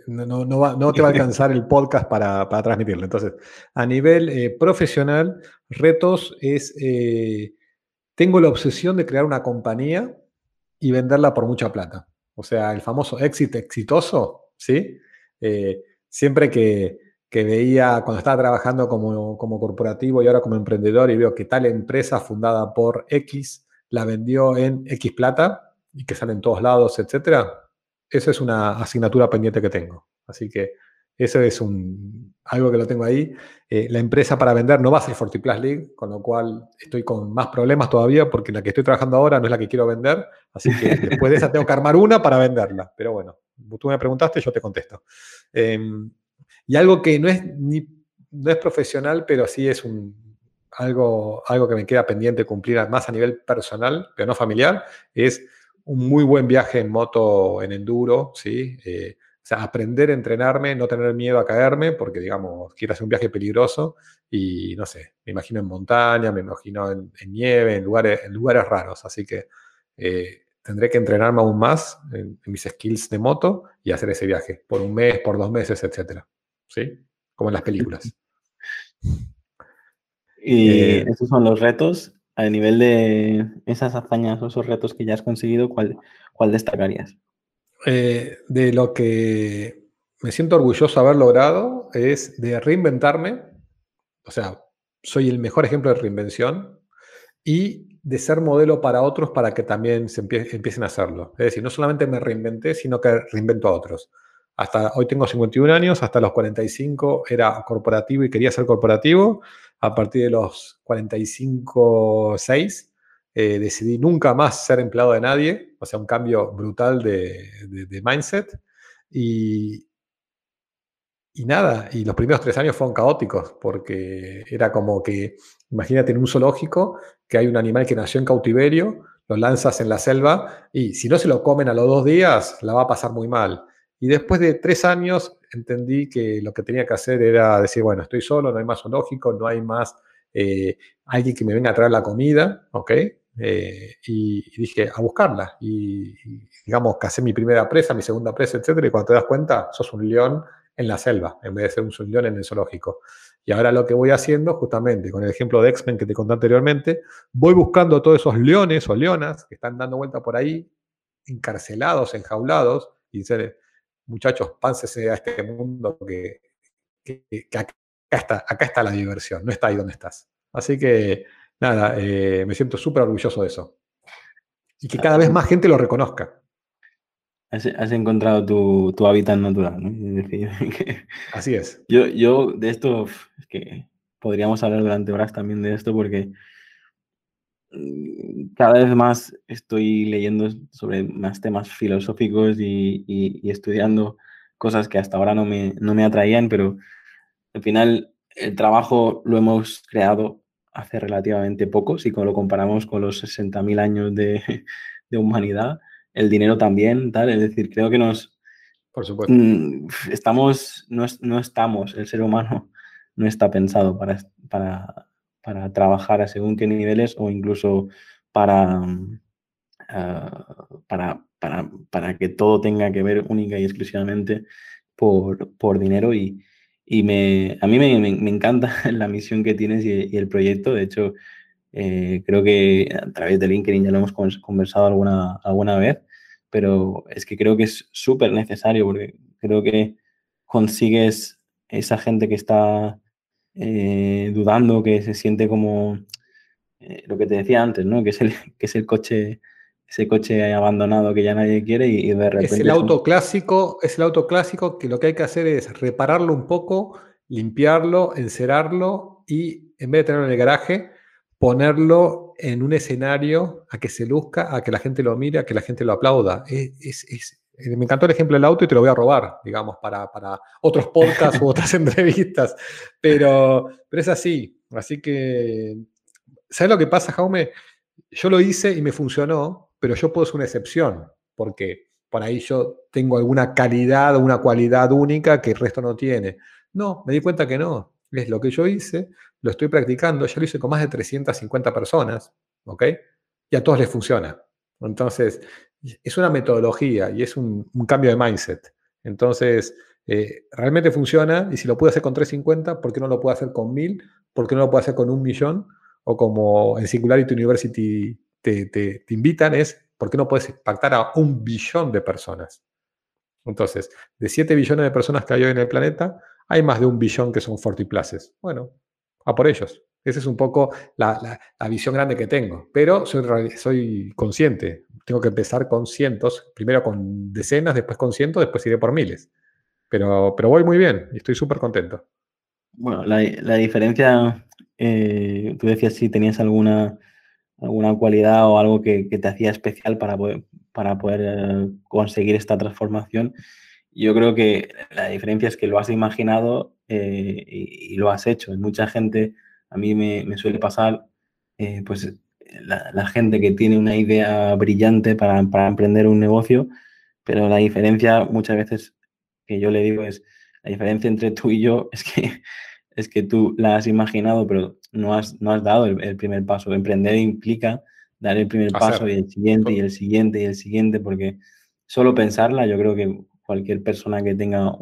no, no, te va a alcanzar el podcast para, para transmitirlo. Entonces, a nivel eh, profesional, retos es, eh, tengo la obsesión de crear una compañía y venderla por mucha plata. O sea, el famoso éxito exitoso, ¿sí? Siempre que, que, veía, cuando estaba trabajando como, como corporativo y ahora como emprendedor y veo que tal empresa fundada por X la vendió en X plata y que sale en todos lados, etcétera, esa es una asignatura pendiente que tengo. Así que Eso es un, algo que lo tengo ahí. Eh, la empresa para vender no va a ser Fortiplus League, con lo cual estoy con más problemas todavía porque la que estoy trabajando ahora no es la que quiero vender. Así que después de esa tengo que armar una para venderla. Pero bueno, tú me preguntaste, yo te contesto. Em, y algo que no es, ni, no es profesional, pero sí es un, algo, algo que me queda pendiente cumplir más a nivel personal, pero no familiar, es un muy buen viaje en moto, en enduro, ¿sí? Eh, o sea, aprender a entrenarme, no tener miedo a caerme, porque, digamos, quiero hacer un viaje peligroso y, no sé, me imagino en montaña, me imagino en, nieve, en lugares, lugares raros. Así que eh, tendré que entrenarme aún más en, mis skills de moto y hacer ese viaje por un mes, por dos meses, etcétera. ¿Sí? Como en las películas. Y eh, esos son los retos. A nivel de esas hazañas o esos retos que ya has conseguido, ¿cuál, cuál destacarías? Eh, de lo que me siento orgulloso de haber logrado es de reinventarme. O sea, soy el mejor ejemplo de reinvención y de ser modelo para otros para que también se empiecen a hacerlo. Es decir, no solamente me reinventé, sino que reinvento a otros. Hasta hoy tengo 51 años, hasta los 45 era corporativo y quería ser corporativo. A partir de los 45, 6, eh, decidí nunca más ser empleado de nadie, o sea, un cambio brutal de, mindset. Y, y nada, y los primeros tres años fueron caóticos, porque era como que, imagínate en un zoológico, que hay un animal que nació en cautiverio, lo lanzas en la selva y si no se lo comen a los dos días, la va a pasar muy mal. Y después de tres años entendí que lo que tenía que hacer era decir, bueno, estoy solo, no hay más zoológico, no hay más eh, alguien que me venga a traer la comida, ¿ok? Eh, y, dije, a buscarla. Y, digamos, casé mi primera presa, mi segunda presa, etcétera, y cuando te das cuenta, sos un león en la selva, en vez de ser un león en el zoológico. Y ahora lo que voy haciendo, justamente con el ejemplo de X-Men que te conté anteriormente, voy buscando a todos esos leones o leonas que están dando vuelta por ahí, encarcelados, enjaulados, y dice, muchachos, pánsese a este mundo que, acá, está, acá está la diversión, no está ahí donde estás. Así que, nada, eh, me siento súper orgulloso de eso. Y que cada vez más gente lo reconozca. Has, encontrado tu, hábitat natural, ¿no? Así es. Yo, yo de esto, es que podríamos hablar durante horas también de esto porque mm, cada vez más estoy leyendo sobre más temas filosóficos y, estudiando cosas que hasta ahora no me, no me atraían, pero al final el trabajo lo hemos creado hace relativamente poco, si lo comparamos con los 60.000 años de, de, humanidad, el dinero también, tal, es decir, creo que nos... Por supuesto. Mm, estamos, no, no estamos, el ser humano no está pensado para, para, para trabajar a según qué niveles o incluso para, ah, para, para, para, que todo tenga que ver única y exclusivamente por, por dinero y, y me, a mí me, me, encanta la misión que tienes y, el proyecto. De hecho, eh, creo que a través de LinkedIn ya lo hemos conversado alguna, alguna vez, pero es que creo que es súper necesario porque creo que consigues esa gente que está eh, dudando, que se siente como eh, lo que te decía antes, ¿no? que, es el, que es el coche ese coche abandonado que ya nadie quiere y, de repente... Es el auto clásico, es el auto clásico que lo que hay que hacer es repararlo un poco, limpiarlo, encerarlo y en vez de tenerlo en el garaje, ponerlo en un escenario a que se luzca, a que la gente lo mire, a que la gente lo aplauda. Es, eh, me encantó el ejemplo del auto y te lo voy a robar, digamos, para, para otros podcasts u otras entrevistas. Pero, pero es así. Así que, ¿sabes lo que pasa, Jaume? Yo lo hice y me funcionó, pero yo puedo ser una excepción, porque por ahí yo tengo alguna calidad una cualidad única que el resto no tiene. No, me di cuenta que no. Es lo que yo hice, lo estoy practicando, ya lo hice con más de 350 personas, ¿ok? Y a todos les funciona. Entonces, es una metodología y es un, cambio de mindset. Entonces, eh, realmente funciona y si lo puedo hacer con 350, ¿por qué no lo puedo hacer con 1000? ¿Por qué no lo puedo hacer con un millón? O como en Singularity University te, invitan es, ¿por qué no puedes impactar a un billón de personas? Entonces, de 7 billones de personas que hay hoy en el planeta, hay más de un billón que son 40 places. Bueno, a por ellos. Esa es un poco la, visión grande que tengo. Pero soy, soy consciente. Tengo que empezar con cientos, primero con decenas, después con cientos, después iré por miles. Pero, pero voy muy bien y estoy súper contento. Bueno, la, diferencia, eh, tú decías si tenías alguna, alguna cualidad o algo que, te hacía especial para poder, para poder eh, conseguir esta transformación. Yo creo que la diferencia es que lo has imaginado eh, y, lo has hecho. Mucha gente, a mí me, suele pasar, pues la, gente que tiene una idea brillante para, para emprender un negocio, pero la diferencia muchas veces que yo le digo es, la diferencia entre tú y yo es que, es que tú la has imaginado, pero no has, no has dado el, primer paso. Emprender implica dar el primer paso y el siguiente y el siguiente y el siguiente, porque solo pensarla, yo creo que cualquier persona que tenga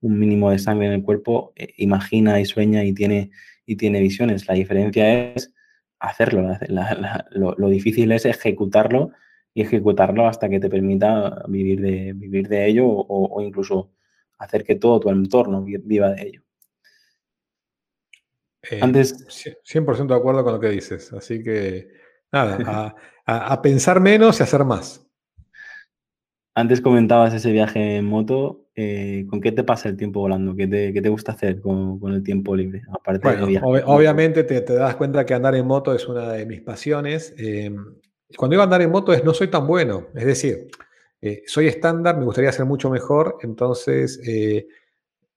un mínimo de sangre en el cuerpo eh, imagina y sueña y tiene, y tiene visiones. La diferencia es hacerlo. lo, difícil es ejecutarlo y ejecutarlo hasta que te permita vivir de, vivir de ello o, incluso hacer que todo tu entorno viva de ello. Eh, Antes... 100% de acuerdo con lo que dices. Así que, nada, a, pensar menos y hacer más. Antes comentabas ese viaje en moto. Eh, ¿Con qué te pasa el tiempo volando? ¿Qué te, gusta hacer con, el tiempo libre? Aparte obviamente te, das cuenta que andar en moto es una de mis pasiones. Em, cuando iba a andar en moto es no soy tan bueno. Es decir, eh, soy estándar, me gustaría ser mucho mejor. Entonces, eh,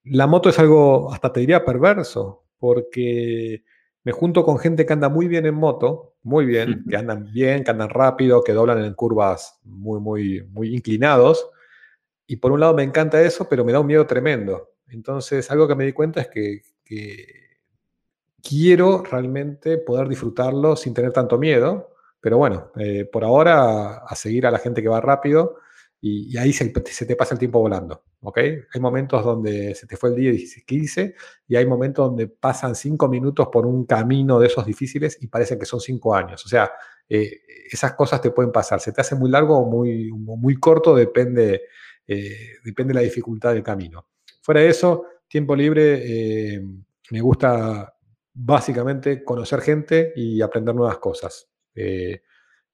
la moto es algo, hasta te diría, perverso, porque me junto con gente que anda muy bien en moto, muy bien, que andan bien, que andan rápido, que doblan en curvas muy, muy, muy inclinados. Y por un lado me encanta eso, pero me da un miedo tremendo. Entonces, algo que me di cuenta es que, quiero realmente poder disfrutarlo sin tener tanto miedo. Pero bueno, eh, por ahora a seguir a la gente que va rápido y, ahí se, te pasa el tiempo volando, ¿ok? Hay momentos donde se te fue el día y 15 y hay momentos donde pasan cinco minutos por un camino de esos difíciles y parece que son cinco años. O sea, eh, esas cosas te pueden pasar. Se te hace muy largo o muy, muy corto, depende, eh, depende de la dificultad del camino. Fuera de eso, tiempo libre, eh, me gusta básicamente conocer gente y aprender nuevas cosas.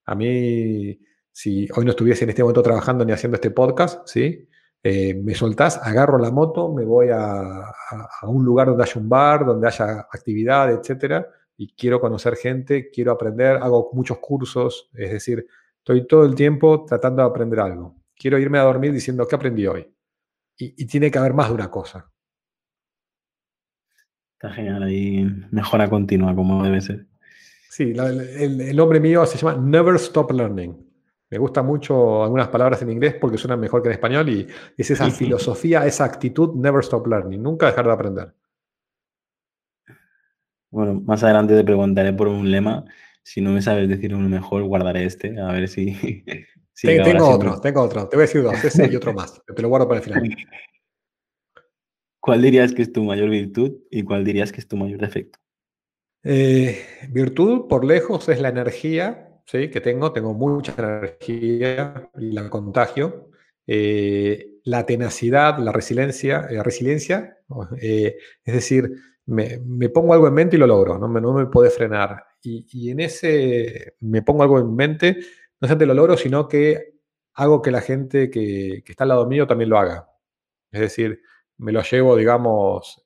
a mí si hoy no estuviese en este momento trabajando ni haciendo este podcast, ¿sí? Eh, me soltás, agarro la moto, me voy a, un lugar donde haya un bar, donde haya actividad, etcétera, y quiero conocer gente, quiero aprender, hago muchos cursos, es decir, estoy todo el tiempo tratando de aprender algo. Quiero irme a dormir diciendo, ¿qué aprendí hoy? Y, tiene que haber más de una cosa. Está genial, ahí mejora continua, como debe ser. Sí, el, el nombre mío se llama Never Stop Learning. Me gusta mucho algunas palabras en inglés porque suenan mejor que en español y es esa filosofía, esa actitud, never stop learning, nunca dejar de aprender. Bueno, más adelante te preguntaré por un lema. Si no me sabes decir uno mejor, guardaré este, a ver si... tengo otro, tengo otro. Te voy a decir dos, ese y otro más. Te lo guardo para el final. ¿Cuál dirías que es tu mayor virtud y cuál dirías que es tu mayor defecto? Eh, virtud, por lejos, es la energía ¿sí? que tengo, tengo mucha energía y la contagio. Eh, la tenacidad, la resiliencia, eh, resiliencia eh, es decir, me, pongo algo en mente y lo logro, no me, no me puede frenar. Y, en ese me pongo algo en mente, no solamente lo logro, sino que hago que la gente que, está al lado mío también lo haga. Es decir, me lo llevo, digamos,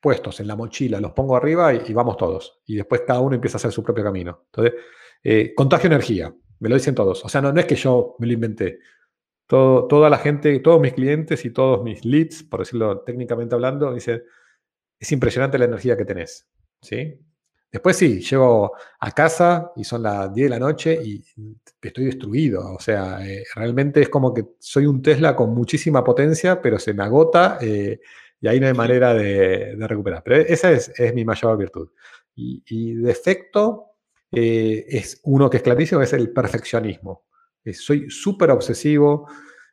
puestos en la mochila, los pongo arriba y, vamos todos. Y después cada uno empieza a hacer su propio camino. Entonces, eh, contagio energía, me lo dicen todos. O sea, no, es que yo me lo inventé. Toda la gente, todos mis clientes y todos mis leads, por decirlo técnicamente hablando, dicen, es impresionante la energía que tenés. ¿sí? Después sí, llego a casa y son las 10 de la noche y estoy destruido. O sea, eh, realmente es como que soy un Tesla con muchísima potencia, pero se me agota eh, y ahí no hay manera de, recuperar. Pero esa es, mi mayor virtud. Y, y defecto, eh, es uno que es clarísimo, es el perfeccionismo. Eh, soy súper obsesivo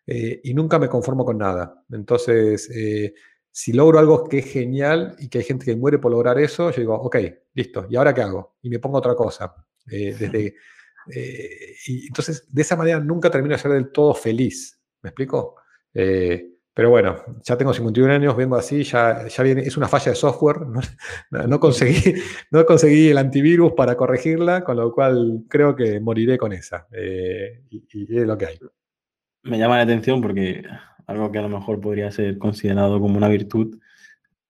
eh, y nunca me conformo con nada. Entonces, si logro algo que es genial y que hay gente que muere por lograr eso, yo digo, ok, listo, ¿y ahora qué hago? Y me pongo otra cosa. desde, y entonces, de esa manera nunca termino de ser del todo feliz. ¿Me explico? Pero bueno, ya tengo 51 años, vengo así, ya, ya viene, es una falla de software, no, conseguí, no conseguí el antivirus para corregirla, con lo cual creo que moriré con esa. Eh, y, es lo que hay. Me llama la atención porque algo que a lo mejor podría ser considerado como una virtud,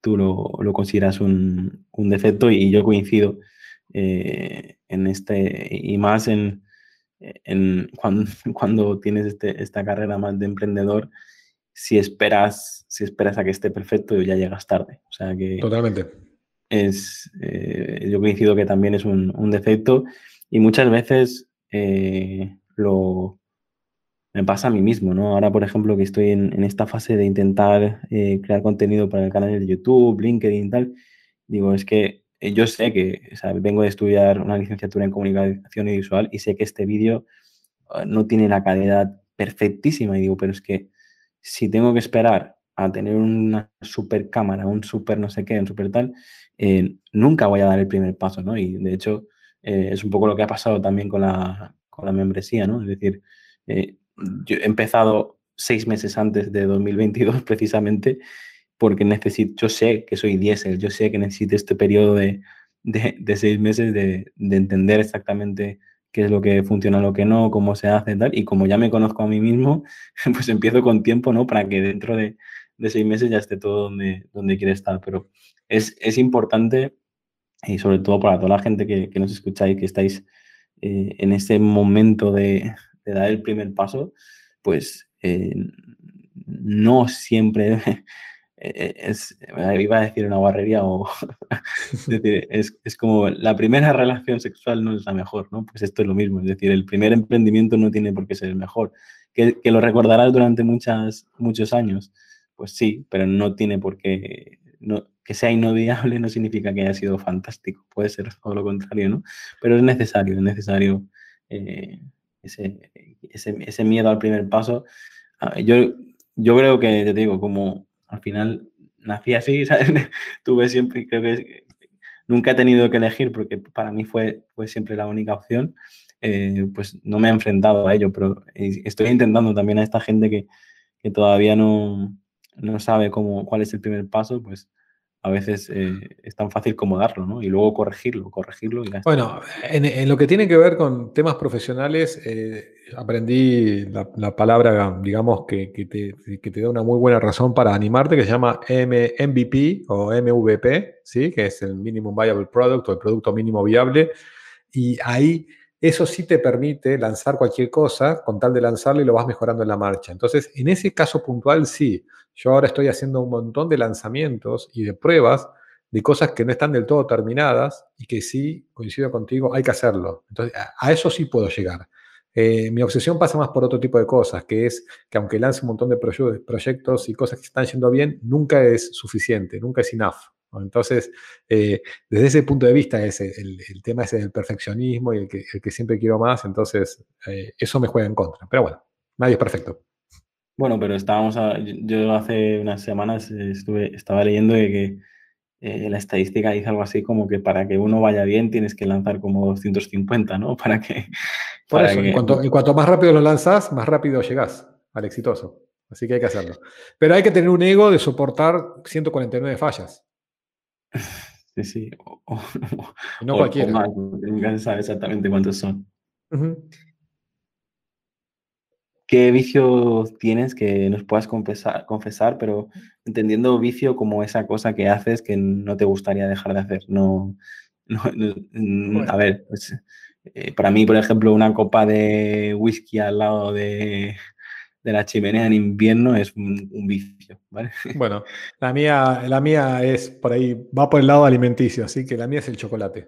tú lo, consideras un, defecto y yo coincido eh, en este, y más en, en cuando, cuando tienes este, esta carrera más de emprendedor, si esperas, si esperas a que esté perfecto, ya llegas tarde. O sea que Totalmente. Es, eh, yo coincido que también es un, un defecto y muchas veces eh, lo, me pasa a mí mismo, ¿no? Ahora, por ejemplo, que estoy en, esta fase de intentar eh, crear contenido para el canal de YouTube, LinkedIn y tal, digo, es que yo sé que vengo de estudiar una licenciatura en comunicación y visual y sé que este vídeo ah, no tiene la calidad perfectísima y digo, pero es que si tengo que esperar a tener una super cámara, un super no sé qué, un super tal, eh, nunca voy a dar el primer paso, ¿no? Y de hecho, eh, es un poco lo que ha pasado también con la, con la membresía, ¿no? Es decir, eh, yo he empezado seis meses antes de 2022 precisamente porque necesito, yo sé que soy diésel, yo sé que necesito este periodo de, de, seis meses de, de, entender exactamente qué es lo que funciona, lo que no, cómo se hace tal, y como ya me conozco a mí mismo, pues empiezo con tiempo, ¿no? Para que dentro de, de seis meses ya esté todo donde, donde quiere estar, pero es, es importante y sobre todo para toda la gente que, que nos escucháis, que estáis eh, en ese momento de, de, dar el primer paso, pues eh, no siempre eh, es, iba a decir una barrería o es, es, como la primera relación sexual no es la mejor, ¿no? Pues esto es lo mismo, es decir, el primer emprendimiento no tiene por qué ser el mejor, que, que lo recordarás durante muchas, muchos años, pues sí, pero no tiene por qué, no, que sea inodiable no significa que haya sido fantástico, puede ser todo lo contrario, ¿no? Pero es necesario, es necesario eh, ese, ese, miedo al primer paso. Ah, yo, yo creo que, te digo, como al final nací así, ¿sabes? tuve siempre, creo que nunca he tenido que elegir porque para mí fue, fue siempre la única opción, eh, pues no me he enfrentado a ello, pero estoy intentando también a esta gente que, que todavía no, no sabe cómo, cuál es el primer paso, pues a veces eh, es tan fácil como darlo, ¿no? Y luego corregirlo, corregirlo. Y bueno, en, lo que tiene que ver con temas profesionales, eh, aprendí la, palabra, digamos, que, te, que, te, da una muy buena razón para animarte, que se llama M, MVP o MVP, ¿sí? Que es el Minimum Viable Product o el producto mínimo viable. Y ahí eso sí te permite lanzar cualquier cosa con tal de lanzarlo y lo vas mejorando en la marcha. Entonces, en ese caso puntual, sí. Yo ahora estoy haciendo un montón de lanzamientos y de pruebas de cosas que no están del todo terminadas y que sí, coincido contigo, hay que hacerlo. Entonces, a eso sí puedo llegar. Eh, mi obsesión pasa más por otro tipo de cosas, que es que aunque lance un montón de proyectos y cosas que están yendo bien, nunca es suficiente, nunca es enough. Entonces, eh, desde ese punto de vista, es el, tema ese del perfeccionismo y el que, el que siempre quiero más, entonces eh, eso me juega en contra. Pero bueno, nadie es perfecto. Bueno, pero estábamos, yo hace unas semanas estuve, estaba leyendo de que eh, la estadística dice algo así como que para que uno vaya bien tienes que lanzar como 250, ¿no? Para que... Por eso, en, cuanto, en cuanto más rápido lo lanzas, más rápido llegas al exitoso. Así que hay que hacerlo. Pero hay que tener un ego de soportar 149 fallas. Sí, sí. no cualquiera. nunca sabe exactamente cuántos son. ¿Qué vicio tienes que nos puedas confesar, confesar, pero entendiendo vicio como esa cosa que haces que no te gustaría dejar de hacer? No, a ver, pues, eh, para mí, por ejemplo, una copa de whisky al lado de, de la chimenea en invierno es un, vicio, ¿vale? Bueno, la mía, la mía es por ahí, va por el lado alimenticio, así que la mía es el chocolate.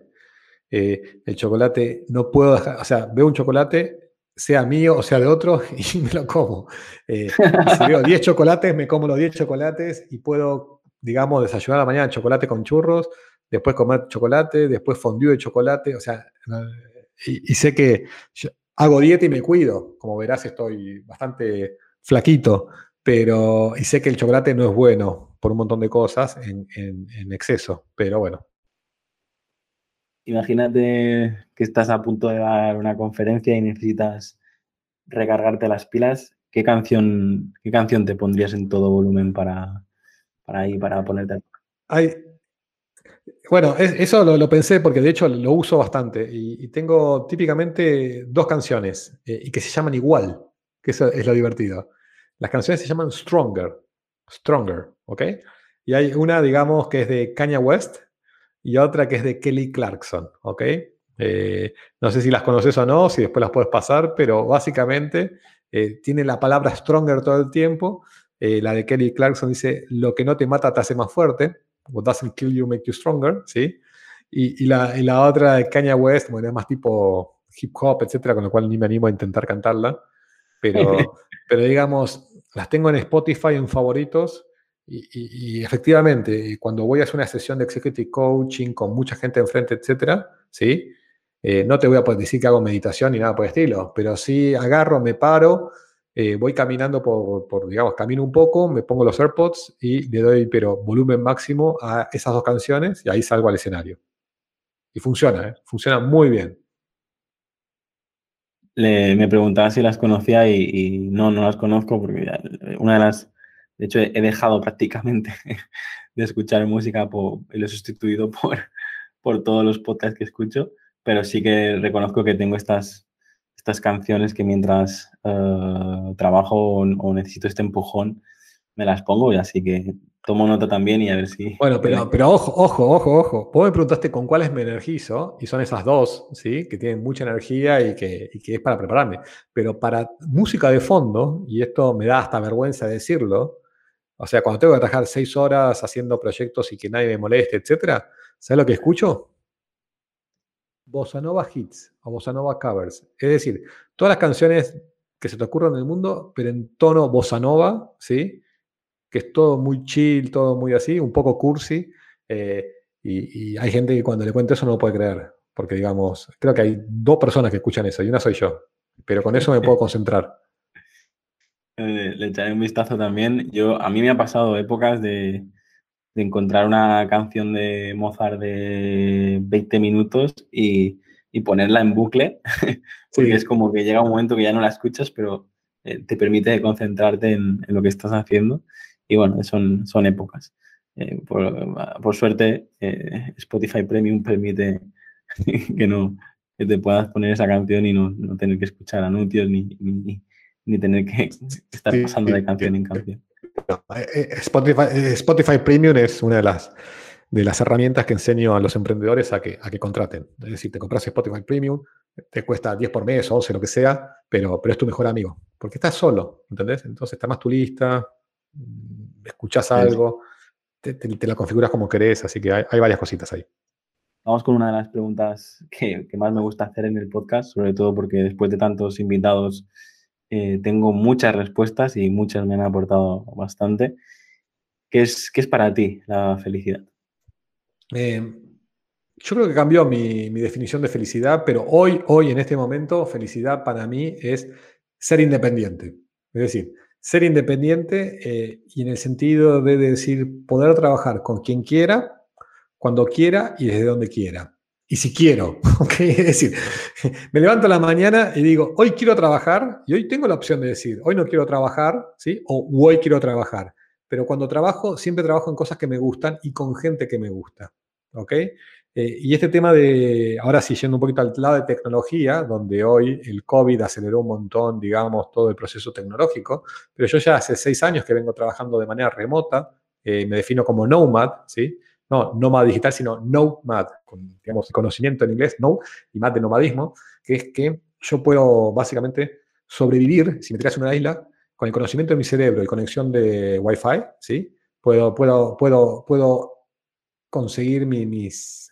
Eh, el chocolate no puedo dejar, o sea, veo un chocolate, sea mío o sea de otro, y me lo como. Eh, si veo 10 chocolates, me como los 10 chocolates y puedo, digamos, desayunar a la mañana chocolate con churros, después comer chocolate, después fondue de chocolate, o sea, y, y sé que hago dieta y me cuido. Como verás, estoy bastante flaquito, pero y sé que el chocolate no es bueno por un montón de cosas en, exceso, pero bueno. Imagínate que estás a punto de dar una conferencia y necesitas recargarte las pilas. ¿Qué canción, qué canción te pondrías en todo volumen para, para ahí, para ponerte? Hay, bueno, eso lo, pensé porque de hecho lo uso bastante y, tengo típicamente dos canciones eh, y que se llaman igual, que eso es lo divertido. Las canciones se llaman Stronger. Stronger, ¿ok? Y hay una, digamos, que es de Kanye West y otra que es de Kelly Clarkson, ¿ok? Eh, no sé si las conoces o no, si después las puedes pasar, pero básicamente eh, tiene la palabra Stronger todo el tiempo. La de Kelly Clarkson dice, lo que no te mata te hace más fuerte. What doesn't kill you make you stronger, ¿sí? Y, la, y la, otra de Kanye West, bueno, es más tipo hip hop, etcétera, con lo cual ni me animo a intentar cantarla. Pero, pero digamos, las tengo en Spotify en favoritos y, efectivamente, cuando voy a hacer una sesión de executive coaching con mucha gente enfrente, etcétera, ¿sí? Eh, no te voy a poder decir que hago meditación ni nada por el estilo, pero sí agarro, me paro, eh, voy caminando por, por, digamos, camino un poco, me pongo los AirPods y le doy, pero volumen máximo a esas dos canciones y ahí salgo al escenario. Y funciona, ¿eh? funciona muy bien. me preguntaba si las conocía y, no, no las conozco porque una de las de hecho, he dejado prácticamente de escuchar música y lo he sustituido por, por todos los podcasts que escucho, pero sí que reconozco que tengo estas, estas canciones que mientras eh, trabajo o, necesito este empujón, me las pongo y así que tomo nota también y a ver si... Bueno, pero, pero ojo, ojo, ojo, ojo. Vos me preguntaste con cuáles me energizo y son esas dos, ¿sí? Que tienen mucha energía y que, y que es para prepararme. Pero para música de fondo, y esto me da hasta vergüenza decirlo, o sea, cuando tengo que trabajar seis horas haciendo proyectos y que nadie me moleste, etcétera, ¿sabes lo que escucho? Bossa Nova hits o Bossa Nova covers. Es decir, todas las canciones que se te ocurran en el mundo, pero en tono Bossa Nova, ¿sí? Que es todo muy chill, todo muy así, un poco cursi. Eh, y, hay gente que cuando le cuento eso no lo puede creer. Porque, digamos, creo que hay dos personas que escuchan eso y una soy yo. Pero con eso me puedo concentrar. Eh, le echaré un vistazo también. Yo, a mí me ha pasado épocas de, encontrar una canción de Mozart de 20 minutos y, ponerla en bucle, porque es como que llega un momento que ya no la escuchas, pero eh, te permite concentrarte en, lo que estás haciendo. Y bueno, son, son épocas. Eh, por, suerte, Spotify Premium permite que no que te puedas poner esa canción y no, no tener que escuchar anuncios ni, ni, ni tener que estar pasando de canción en canción. Eh, eh, Spotify, eh, Spotify, Premium es una de las, de las herramientas que enseño a los emprendedores a que, a que contraten. Es decir, te compras Spotify Premium, te cuesta 10 por mes, 11, lo que sea, pero, pero es tu mejor amigo. Porque estás solo, ¿entendés? Entonces está más tu lista, mm, escuchas algo, te, la configuras como querés, así que hay, varias cositas ahí. Vamos con una de las preguntas que, que, más me gusta hacer en el podcast, sobre todo porque después de tantos invitados eh, tengo muchas respuestas y muchas me han aportado bastante. ¿Qué es, qué es para ti la felicidad? Eh, yo creo que cambió mi, definición de felicidad, pero hoy, hoy, en este momento, felicidad para mí es ser independiente. Es decir, ser independiente eh, y en el sentido de decir poder trabajar con quien quiera, cuando quiera y desde donde quiera y si quiero. ¿okay? Es decir, me levanto a la mañana y digo, hoy quiero trabajar, y hoy tengo la opción de decir, hoy no quiero trabajar, ¿sí? O hoy quiero trabajar. Pero cuando trabajo, siempre trabajo en cosas que me gustan y con gente que me gusta. ¿Ok? Eh, y este tema de, ahora sí, yendo un poquito al lado de tecnología, donde hoy el COVID aceleró un montón, digamos, todo el proceso tecnológico, pero yo ya hace seis años que vengo trabajando de manera remota, eh, me defino como nomad, ¿sí? No nómada digital, sino nomad, con digamos, conocimiento en inglés, no, y más de nomadismo, que es que yo puedo básicamente sobrevivir, si me tiras en una isla, con el conocimiento de mi cerebro y conexión de Wi-Fi, ¿sí? Puedo, puedo, puedo, puedo conseguir mis,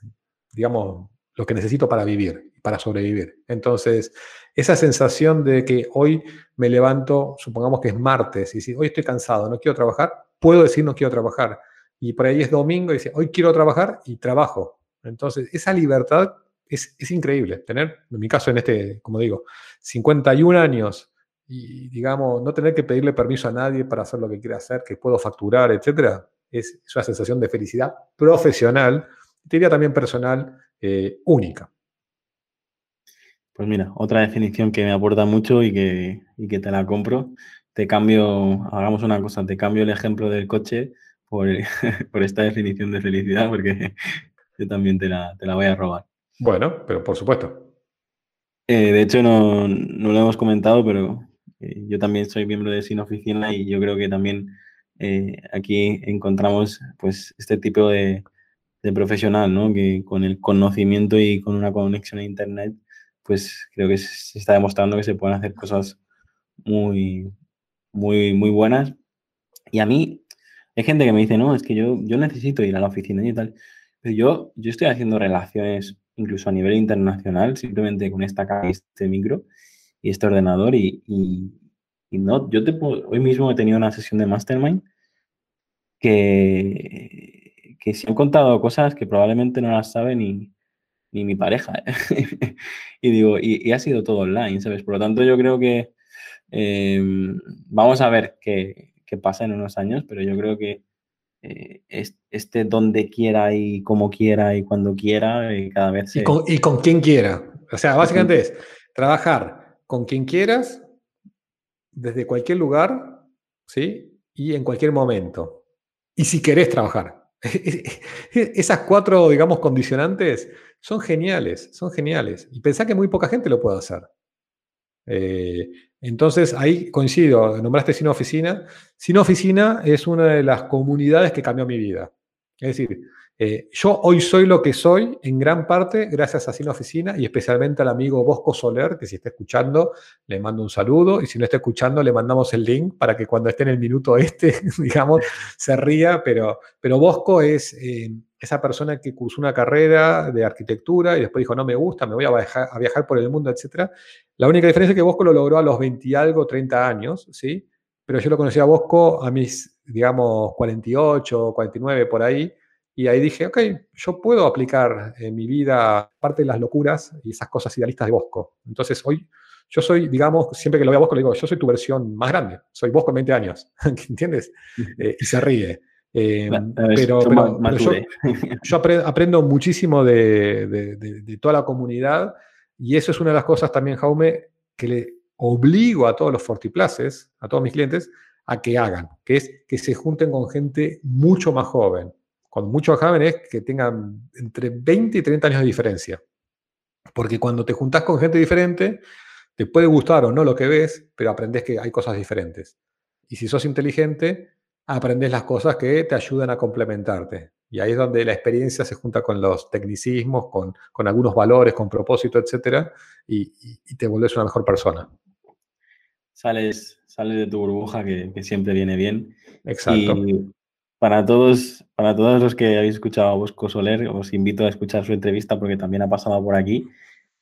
digamos, lo que necesito para vivir, para sobrevivir. Entonces, esa sensación de que hoy me levanto, supongamos que es martes, y si hoy estoy cansado, no quiero trabajar, puedo decir no quiero trabajar y por ahí es domingo y dice, hoy quiero trabajar y trabajo. Entonces, esa libertad es, increíble. Tener, en mi caso, en este, como digo, 51 años y, digamos, no tener que pedirle permiso a nadie para hacer lo que quiera hacer, que puedo facturar, etcétera, es, una sensación de felicidad profesional, te diría también personal, eh, única. Pues mira, otra definición que me aporta mucho y que, y que te la compro. Te cambio, hagamos una cosa, te cambio el ejemplo del coche por, esta definición de felicidad, porque yo también te la, voy a robar. Bueno, pero por supuesto. Eh, de hecho, no, lo hemos comentado, pero yo también soy miembro de Sin Oficina y yo creo que también eh, aquí encontramos pues este tipo de, profesional, ¿no? Que con el conocimiento y con una conexión a Internet, pues creo que se está demostrando que se pueden hacer cosas muy, muy, muy buenas. Y a mí, hay gente que me dice, no, es que yo, yo necesito ir a la oficina y tal. Pero yo, yo estoy haciendo relaciones incluso a nivel internacional, simplemente con esta cámara, este micro y este ordenador. Y, no, yo te hoy mismo he tenido una sesión de mastermind que, que se han contado cosas que probablemente no las sabe ni, ni mi pareja. ¿eh? y digo, y, ha sido todo online, ¿sabes? Por lo tanto, yo creo que em, vamos a ver qué, qué, pasa en unos años, pero yo creo que eh, este donde quiera y como quiera y cuando quiera, y eh, cada vez... Y, con, y con quien quiera. O sea, básicamente es trabajar con quien quieras, desde cualquier lugar, ¿sí? Y en cualquier momento. Y si querés trabajar. Esas cuatro, digamos, condicionantes son geniales, son geniales. Y pensá que muy poca gente lo puede hacer. Eh, entonces, ahí coincido, nombraste Sin Oficina. Sin Oficina es una de las comunidades que cambió mi vida. Es decir, eh, yo hoy soy lo que soy en gran parte gracias a Cine Oficina y especialmente al amigo Bosco Soler, que si está escuchando, le mando un saludo y si no está escuchando, le mandamos el link para que cuando esté en el minuto este, digamos, se ría, pero, pero Bosco es eh, esa persona que cursó una carrera de arquitectura y después dijo, no me gusta, me voy a viajar, por el mundo, etc. La única diferencia es que Bosco lo logró a los 20 y algo, 30 años, ¿sí? Pero yo lo conocí a Bosco a mis, digamos, 48, 49 por ahí, y ahí dije, ok, yo puedo aplicar en mi vida parte de las locuras y esas cosas idealistas de Bosco. Entonces hoy yo soy, digamos, siempre que lo veo a Bosco le digo, yo soy tu versión más grande, soy Bosco en 20 años, ¿entiendes? Eh, y se ríe. Eh, pero, yo, aprendo muchísimo de, toda la comunidad y eso es una de las cosas también, Jaume, que le obligo a todos los Fortiplaces, a todos mis clientes, a que hagan, que es que se junten con gente mucho más joven con muchos jóvenes que tengan entre 20 y 30 años de diferencia. Porque cuando te juntás con gente diferente, te puede gustar o no lo que ves, pero aprendes que hay cosas diferentes. Y si sos inteligente, aprendes las cosas que te ayudan a complementarte. Y ahí es donde la experiencia se junta con los tecnicismos, con, con algunos valores, con propósito, etc. Y, te vuelves una mejor persona. Sales, sales de tu burbuja, que, que siempre viene bien. Exacto para todos, para todos los que habéis escuchado a Bosco Soler, os invito a escuchar su entrevista porque también ha pasado por aquí.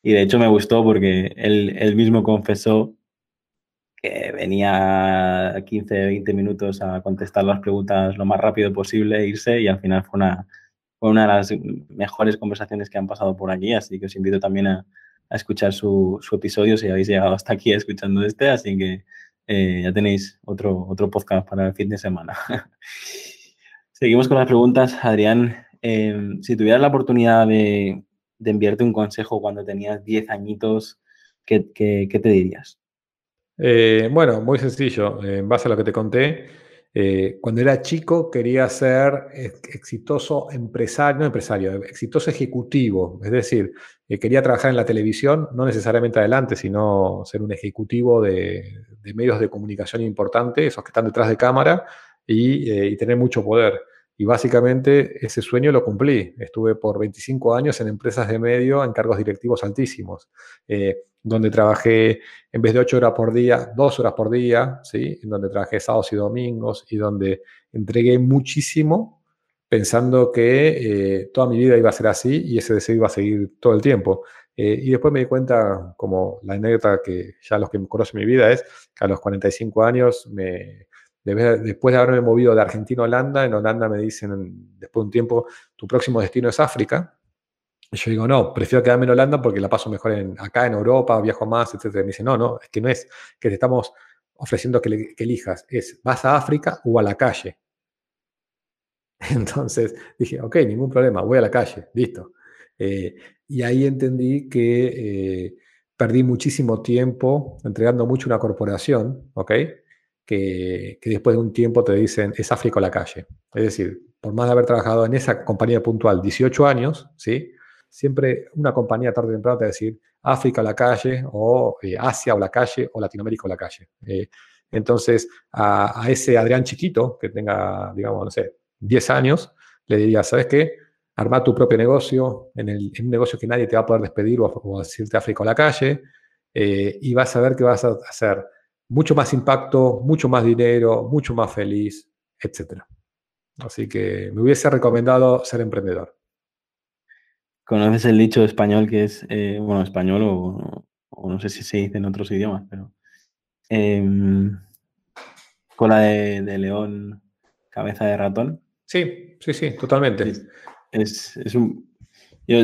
Y de hecho me gustó porque él, mismo confesó que venía 15, 20 minutos a contestar las preguntas lo más rápido posible, irse y al final fue una, fue una de las mejores conversaciones que han pasado por aquí. Así que os invito también a, escuchar su, episodio si habéis llegado hasta aquí escuchando este. Así que eh, ya tenéis otro, otro podcast para el fin de semana. Seguimos con las preguntas, Adrián. Em, si tuvieras la oportunidad de, enviarte un consejo cuando tenías 10 añitos, ¿qué, te dirías? Eh, bueno, muy sencillo. En base a lo que te conté, eh, cuando era chico quería ser exitoso empresario, no empresario, exitoso ejecutivo. Es decir, eh, quería trabajar en la televisión, no necesariamente adelante, sino ser un ejecutivo de, medios de comunicación importantes, esos que están detrás de cámara, y tener mucho poder. Y básicamente ese sueño lo cumplí. Estuve por 25 años en empresas de medio en cargos directivos altísimos, eh, donde trabajé en vez de 8 horas por día, 2 horas por día, ¿sí? en donde trabajé sábados y domingos y donde entregué muchísimo pensando que eh, toda mi vida iba a ser así y ese deseo iba a seguir todo el tiempo. Eh, y después me di cuenta, como la anécdota que ya los que conocen mi vida es, que a los 45 años me Después de haberme movido de Argentina a Holanda, en Holanda me dicen después de un tiempo, tu próximo destino es África. Y yo digo, no, prefiero quedarme en Holanda porque la paso mejor en, acá en Europa, viajo más, etc. me dice, no, no, es que no es que te estamos ofreciendo que, elijas, es vas a África o a la calle. Entonces dije, ok, ningún problema, voy a la calle, listo. Eh, y ahí entendí que eh, perdí muchísimo tiempo entregando mucho a una corporación, ¿ok? Que, después de un tiempo te dicen es África o la calle. Es decir, por más de haber trabajado en esa compañía puntual 18 años, ¿sí? siempre una compañía tarde o temprano te va a decir África o la calle, o eh, Asia o la calle, o Latinoamérica o la calle. Eh, entonces, a, ese Adrián chiquito, que tenga, digamos, no sé, 10 años, le diría, ¿sabes qué? Arma tu propio negocio, en, un negocio que nadie te va a poder despedir o, o decirte África o la calle, y vas a ver que vas a hacer mucho más impacto, mucho más dinero, mucho más feliz, etc. Así que me hubiese recomendado ser emprendedor. ¿Conoces el dicho español que es, eh, bueno, español o, no sé si se dice en otros idiomas, pero em, cola de, león, cabeza de ratón? Sí, sí, sí, totalmente. Es, un... Yo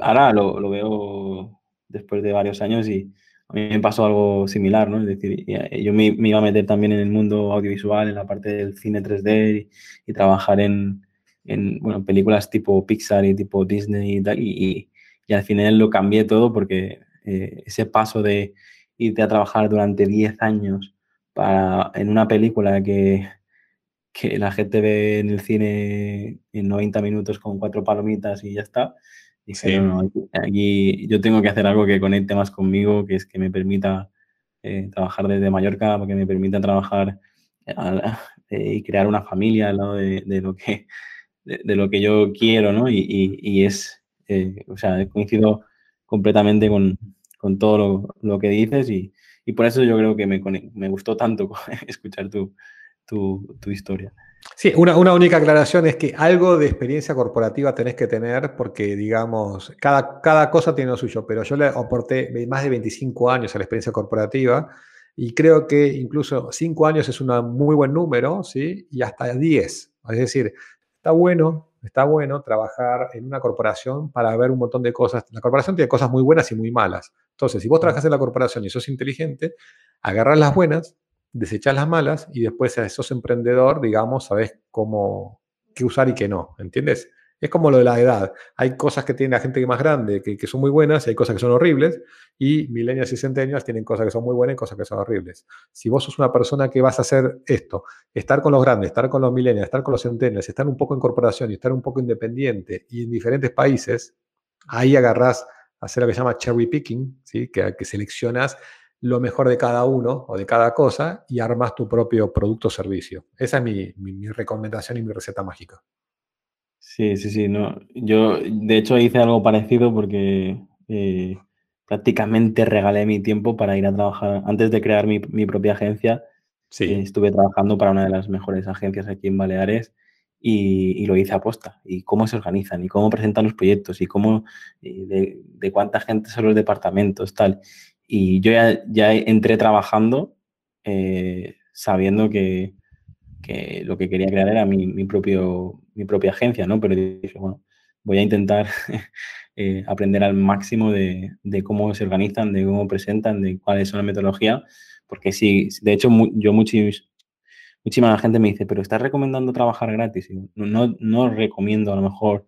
ahora lo, lo, veo después de varios años y a mí me pasó algo similar, ¿no? Es decir, yo me, iba a meter también en el mundo audiovisual, en la parte del cine 3D y trabajar en, en bueno, películas tipo Pixar y tipo Disney y tal, y, y, al final lo cambié todo porque eh, ese paso de irte a trabajar durante 10 años para, en una película que, que la gente ve en el cine en 90 minutos con cuatro palomitas y ya está. Dije, no, aquí, yo tengo que hacer algo que conecte más conmigo, que es que me permita eh, trabajar desde Mallorca, que me permita trabajar eh, y crear una familia al lado de, de lo que de, lo que yo quiero, ¿no? Y, es, eh, o sea, coincido completamente con, todo lo, que dices y, por eso yo creo que me, me gustó tanto escuchar tu, tu, historia. Sí, una, una, única aclaración es que algo de experiencia corporativa tenés que tener porque, digamos, cada, cada cosa tiene lo suyo, pero yo le aporté más de 25 años a la experiencia corporativa y creo que incluso 5 años es un muy buen número, ¿sí? Y hasta 10. Es decir, Está bueno, está bueno trabajar en una corporación para ver un montón de cosas. La corporación tiene cosas muy buenas y muy malas. Entonces, si vos trabajas en la corporación y sos inteligente, agarras las buenas, desechas las malas y después sos emprendedor, digamos, sabes cómo qué usar y qué no, ¿entiendes? Es como lo de la edad. Hay cosas que tiene la gente más grande que, son muy buenas y hay cosas que son horribles. Y milenios y centenios tienen cosas que son muy buenas y cosas que son horribles. Si vos sos una persona que vas a hacer esto, estar con los grandes, estar con los milenios, estar con los centenios, estar un poco en corporación y estar un poco independiente y en diferentes países, ahí agarrás hacer lo que se llama cherry picking, ¿sí? que, que seleccionas lo mejor de cada uno o de cada cosa y armas tu propio producto o servicio. Esa es mi, mi recomendación y mi receta mágica. Sí, sí, sí. No. Yo, de hecho, hice algo parecido porque eh, prácticamente regalé mi tiempo para ir a trabajar. Antes de crear mi, propia agencia, sí. Eh, estuve trabajando para una de las mejores agencias aquí en Baleares y, lo hice a posta. Y cómo se organizan, y cómo presentan los proyectos, y cómo, de, cuánta gente son los departamentos, tal. Y yo ya, entré trabajando eh, sabiendo que, que lo que quería crear era mi, mi, propio, mi propia agencia, ¿no? Pero dije, bueno, voy a intentar eh, aprender al máximo de, de, cómo se organizan, de cómo presentan, de cuál es la metodología, porque sí, de hecho, yo muchísima gente me dice, pero ¿estás recomendando trabajar gratis? no, no, recomiendo a lo mejor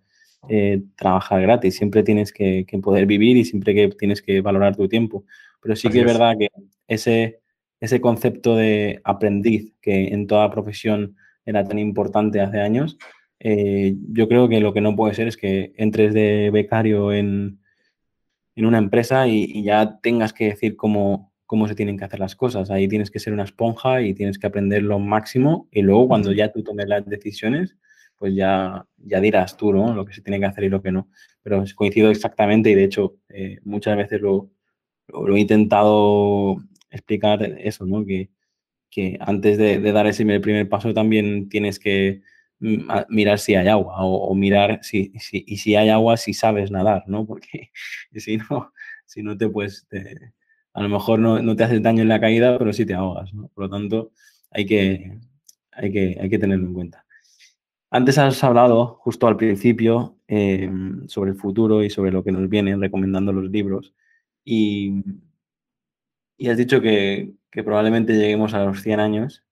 eh, trabajar gratis, siempre tienes que, que, poder vivir y siempre que tienes que valorar tu tiempo, pero sí que es verdad que ese ese concepto de aprendiz que en toda profesión era tan importante hace años, eh, yo creo que lo que no puede ser es que entres de becario en, en una empresa y, ya tengas que decir cómo, cómo se tienen que hacer las cosas. Ahí tienes que ser una esponja y tienes que aprender lo máximo y luego cuando ya tú tomes las decisiones, pues ya, ya dirás tú, ¿no? Lo que se tiene que hacer y lo que no. Pero coincido exactamente y de hecho eh, muchas veces lo, lo, he intentado explicar eso, ¿no? Que, que antes de, dar ese primer paso también tienes que mm, mirar si hay agua o, mirar si, si, y si hay agua si sabes nadar, ¿no? Porque si no, si no te puedes, a lo mejor no, no, te haces daño en la caída, pero sí te ahogas, ¿no? Por lo tanto, hay que, hay que, hay que tenerlo en cuenta. Antes has hablado, justo al principio, em, sobre el futuro y sobre lo que nos viene recomendando los libros. Y y has dicho que, probablemente lleguemos a los 100 años.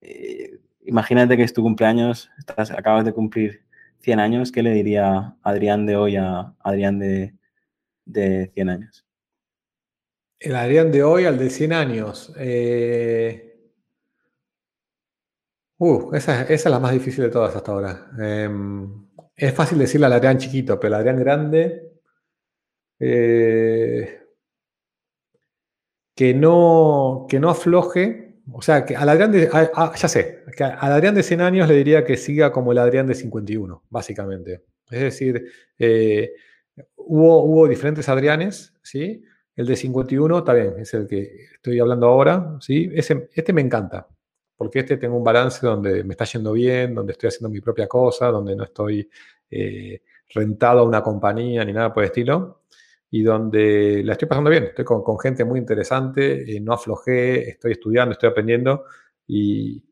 Eh, imagínate que es tu cumpleaños, estás, acabas de cumplir 100 años, ¿qué le diría Adrián de hoy a Adrián de, de 100 años? El Adrián de hoy al de 100 años. Eh, uh, esa, es la más difícil de todas hasta ahora. Em, es fácil decirle al Adrián chiquito, pero el Adrián grande eh, que, no, que no afloje. O sea, que al Adrián de. ya sé, que al Adrián de 100 años le diría que siga como el Adrián de 51, básicamente. Es decir, eh, hubo, hubo diferentes Adrianes, ¿sí? El de 51, está bien, es el que estoy hablando ahora, ¿sí? Este me encanta, porque este tengo un balance donde me está yendo bien, donde estoy haciendo mi propia cosa, donde no estoy eh, rentado a una compañía ni nada por el estilo, y donde la estoy pasando bien. Estoy con, gente muy interesante, eh, no aflojé, estoy estudiando, estoy aprendiendo, y,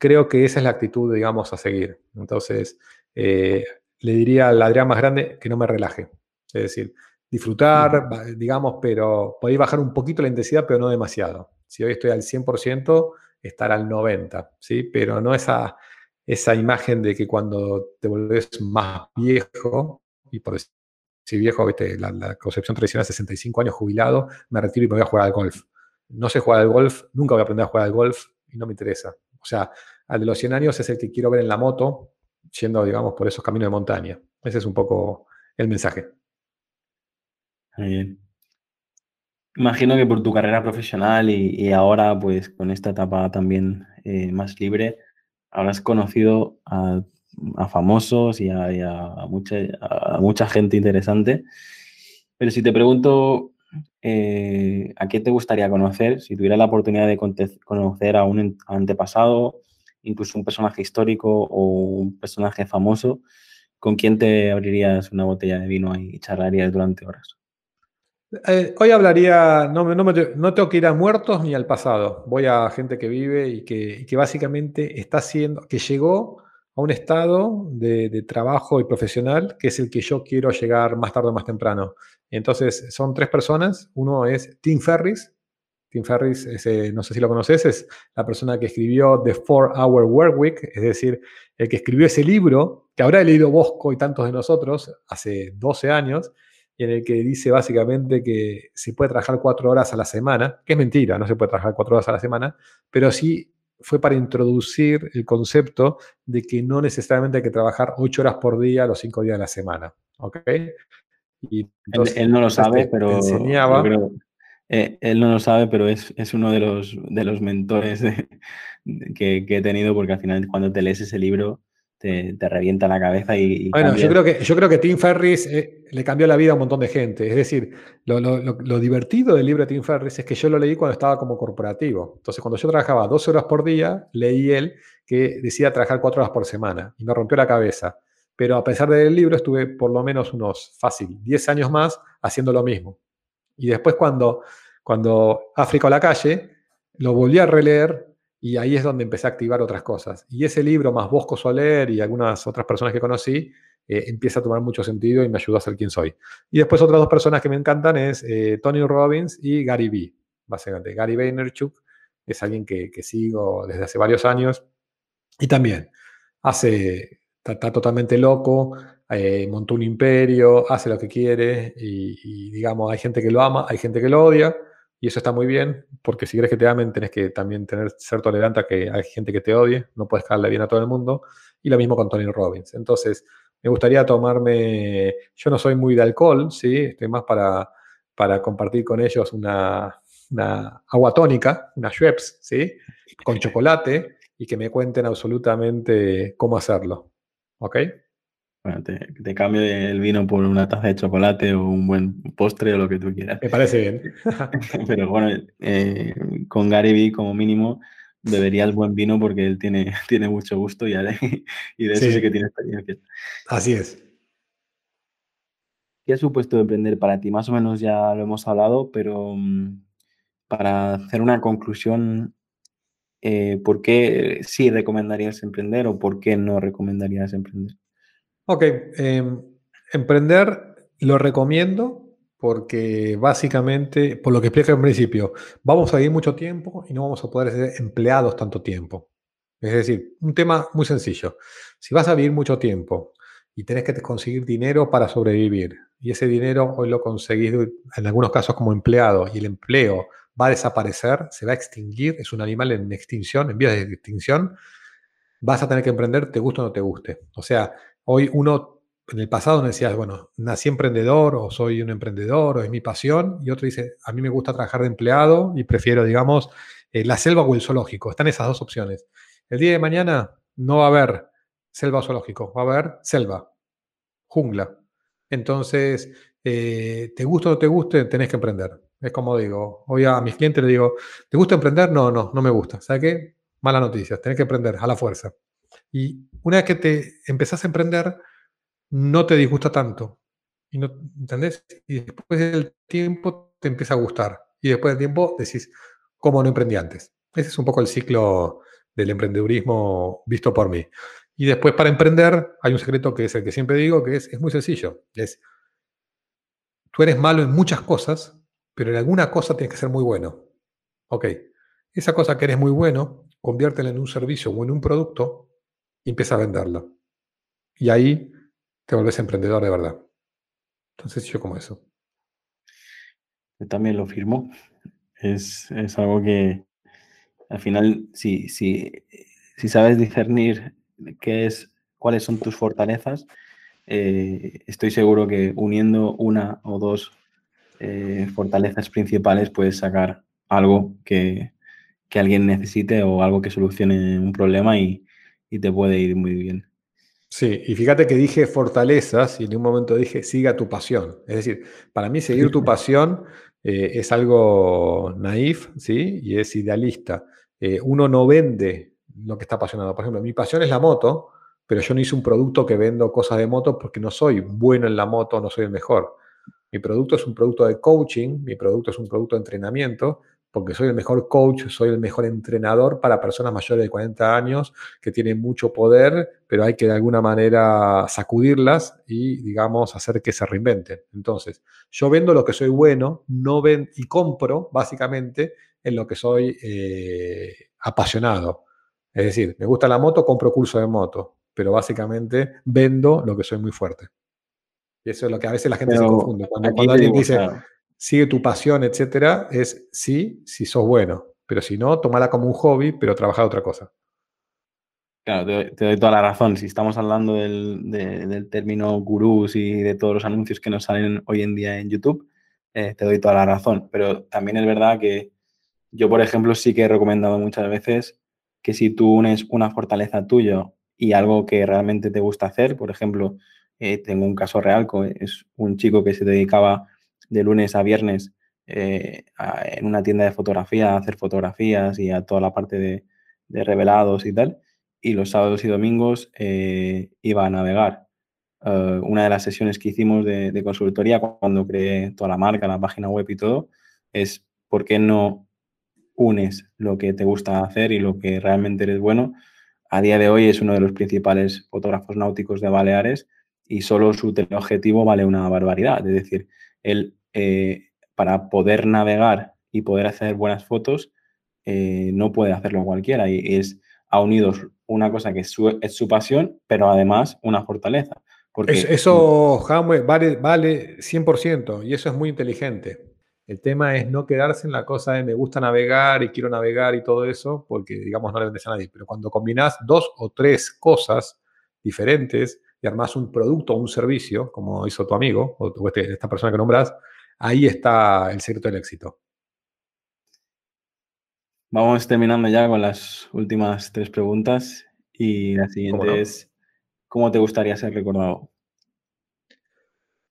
creo que esa es la actitud, digamos, a seguir. Entonces, eh, le diría al Adrián más grande que no me relaje. Es decir, disfrutar, digamos, pero podéis bajar un poquito la intensidad, pero no demasiado. Si hoy estoy al 100%, estar al 90%, ¿sí? Pero no esa, esa imagen de que cuando te volvés más viejo, y por decir viejo, ¿viste? La, concepción tradicional, 65 años jubilado, me retiro y me voy a jugar al golf. No sé jugar al golf, nunca voy a aprender a jugar al golf y no me interesa. O sea, al de los 100 años es el que quiero ver en la moto, yendo, digamos, por esos caminos de montaña. Ese es un poco el mensaje. Muy bien. Imagino que por tu carrera profesional y, ahora, pues con esta etapa también eh, más libre, habrás conocido a, famosos y, a, mucha, a, mucha, gente interesante. Pero si te pregunto eh, a qué te gustaría conocer, si tuvieras la oportunidad de conocer a un antepasado, incluso un personaje histórico o un personaje famoso, ¿con quién te abrirías una botella de vino y charlarías durante horas? Eh, hoy hablaría, no, no, no, tengo que ir a muertos ni al pasado, voy a gente que vive y que, que básicamente está haciendo, que llegó a un estado de, trabajo y profesional que es el que yo quiero llegar más tarde o más temprano. Entonces, son tres personas. Uno es Tim Ferris. Tim Ferris, no sé si lo conoces, es la persona que escribió The Four Hour Work Week, es decir, el que escribió ese libro que habrá leído Bosco y tantos de nosotros hace 12 años, y en el que dice básicamente que se puede trabajar cuatro horas a la semana, que es mentira, no se puede trabajar cuatro horas a la semana, pero sí fue para introducir el concepto de que no necesariamente hay que trabajar ocho horas por día los cinco días de la semana. ¿Ok? Y él, no lo sabe, pero, enseñaba, eh, él no lo sabe, pero es, uno de los, de los mentores que, que, he tenido, porque al final cuando te lees ese libro te, revienta la cabeza y... bueno, yo creo, que, yo creo que Tim Ferris eh, le cambió la vida a un montón de gente. Es decir, lo, divertido del libro de Tim Ferris es que yo lo leí cuando estaba como corporativo. Entonces, cuando yo trabajaba 12 horas por día, leí él que decía trabajar 4 horas por semana y me rompió la cabeza. Pero a pesar del libro, estuve por lo menos unos, fácil, 10 años más haciendo lo mismo. Y después cuando, cuando África a la calle, lo volví a releer y ahí es donde empecé a activar otras cosas. Y ese libro, más Bosco Soler y algunas otras personas que conocí, eh, empieza a tomar mucho sentido y me ayudó a ser quien soy. Y después otras dos personas que me encantan es eh, Tony Robbins y Gary Vee, básicamente. Gary Vaynerchuk es alguien que, sigo desde hace varios años y también hace, está, totalmente loco, eh, montó un imperio, hace lo que quiere y, y digamos, hay gente que lo ama, hay gente que lo odia y eso está muy bien, porque si quieres que te amen, tenés que también tener, ser tolerante a que hay gente que te odie, no puedes caerle bien a todo el mundo. Y lo mismo con Tony Robbins. Entonces, me gustaría tomarme, yo no soy muy de alcohol, ¿sí? Estoy más para, para compartir con ellos una, una agua tónica, una Schweppes, ¿sí? Con chocolate y que me cuenten absolutamente cómo hacerlo. ¿Ok? Bueno, te, cambio el vino por una taza de chocolate o un buen postre o lo que tú quieras. Me parece bien. Pero bueno, eh, con Gary Vee como mínimo beberías buen vino porque él tiene, tiene mucho gusto y, y de eso sí. que tiene experiencia. Así es. ¿Qué ha supuesto emprender para ti? Más o menos ya lo hemos hablado, pero mm, para hacer una conclusión, eh, ¿por qué sí recomendarías emprender o por qué no recomendarías emprender? Ok, em, emprender lo recomiendo porque básicamente, por lo que expliqué al principio, vamos a ir mucho tiempo y no vamos a poder ser empleados tanto tiempo. Es decir, un tema muy sencillo. Si vas a vivir mucho tiempo y tenés que conseguir dinero para sobrevivir, y ese dinero hoy lo conseguís en algunos casos como empleado, y el empleo va a desaparecer, se va a extinguir, es un animal en extinción, en vías de extinción, vas a tener que emprender, te guste o no te guste. O sea, Hoy uno en el pasado me decías, bueno, nací emprendedor o soy un emprendedor o es mi pasión, y otro dice, a mí me gusta trabajar de empleado y prefiero, digamos, eh, la selva o el zoológico. Están esas dos opciones. El día de mañana no va a haber selva o zoológico, va a haber selva, jungla. Entonces, eh, te gusta o no te guste, tenés que emprender. Es como digo, hoy a mis clientes les digo, ¿te gusta emprender? No, no, no me gusta. ¿Sabes qué? Mala noticia, tenés que emprender a la fuerza. Y una vez que te empezás a emprender, no te disgusta tanto. Y ¿Entendés? Y después del tiempo te empieza a gustar. Y después del tiempo decís, ¿cómo no emprendí antes? Ese es un poco el ciclo del emprendedurismo visto por mí. Y después para emprender hay un secreto que es el que siempre digo, que es, es muy sencillo. Es, tú eres malo en muchas cosas, pero en alguna cosa tienes que ser muy bueno. Ok, esa cosa que eres muy bueno, conviértela en un servicio o en un producto empieza a venderla. Y ahí te volvés emprendedor de verdad. Entonces yo como eso. Yo también lo firmo. Es, algo que al final, si, si, si sabes discernir qué es, cuáles son tus fortalezas, eh, estoy seguro que uniendo una o dos eh, fortalezas principales puedes sacar algo que, alguien necesite o algo que solucione un problema y te puede ir muy bien. Sí, y fíjate que dije fortalezas y en un momento dije siga tu pasión. Es decir, para mí seguir tu pasión eh, es algo naif, ¿sí? Y es idealista. Eh, uno no vende lo que está apasionado. Por ejemplo, mi pasión es la moto, pero yo no hice un producto que vendo cosas de moto porque no soy bueno en la moto, no soy el mejor. Mi producto es un producto de coaching, mi producto es un producto de entrenamiento, porque soy el mejor coach, soy el mejor entrenador para personas mayores de 40 años que tienen mucho poder, pero hay que de alguna manera sacudirlas y, digamos, hacer que se reinventen. Entonces, yo vendo lo que soy bueno, no ven y compro básicamente en lo que soy eh, apasionado. Es decir, me gusta la moto, compro curso de moto, pero básicamente vendo lo que soy muy fuerte. Y eso es lo que a veces la gente se confunde. Cuando, alguien dice, sigue tu pasión, etcétera, es sí, si sos bueno. Pero si no, tomala como un hobby, pero trabaja otra cosa. Claro, te, doy toda la razón. Si estamos hablando del, término gurús y de todos los anuncios que nos salen hoy en día en YouTube, eh, te doy toda la razón. Pero también es verdad que yo, por ejemplo, sí que he recomendado muchas veces que si tú unes una fortaleza tuya y algo que realmente te gusta hacer, por ejemplo, eh, tengo un caso real, es un chico que se dedicaba de lunes a viernes eh, en una tienda de fotografía, a hacer fotografías y a toda la parte de, revelados y tal. Y los sábados y domingos eh, iba a navegar. Eh, una de las sesiones que hicimos de, de, consultoría cuando creé toda la marca, la página web y todo, es por qué no unes lo que te gusta hacer y lo que realmente eres bueno. A día de hoy es uno de los principales fotógrafos náuticos de Baleares y solo su teleobjetivo vale una barbaridad. Es decir, él eh, para poder navegar y poder hacer buenas fotos, eh, no puede hacerlo cualquiera. Y es, ha unido una cosa que es su, pasión, pero además una fortaleza. Porque, eso, Jamwe, vale, vale 100% y eso es muy inteligente. El tema es no quedarse en la cosa de me gusta navegar y quiero navegar y todo eso, porque digamos no le vendes a nadie. Pero cuando combinas dos o tres cosas diferentes y armas un producto o un servicio, como hizo tu amigo o este, esta persona que nombras, Ahí está el secreto del éxito. Vamos terminando ya con las últimas tres preguntas y la siguiente es, ¿cómo te gustaría ser recordado?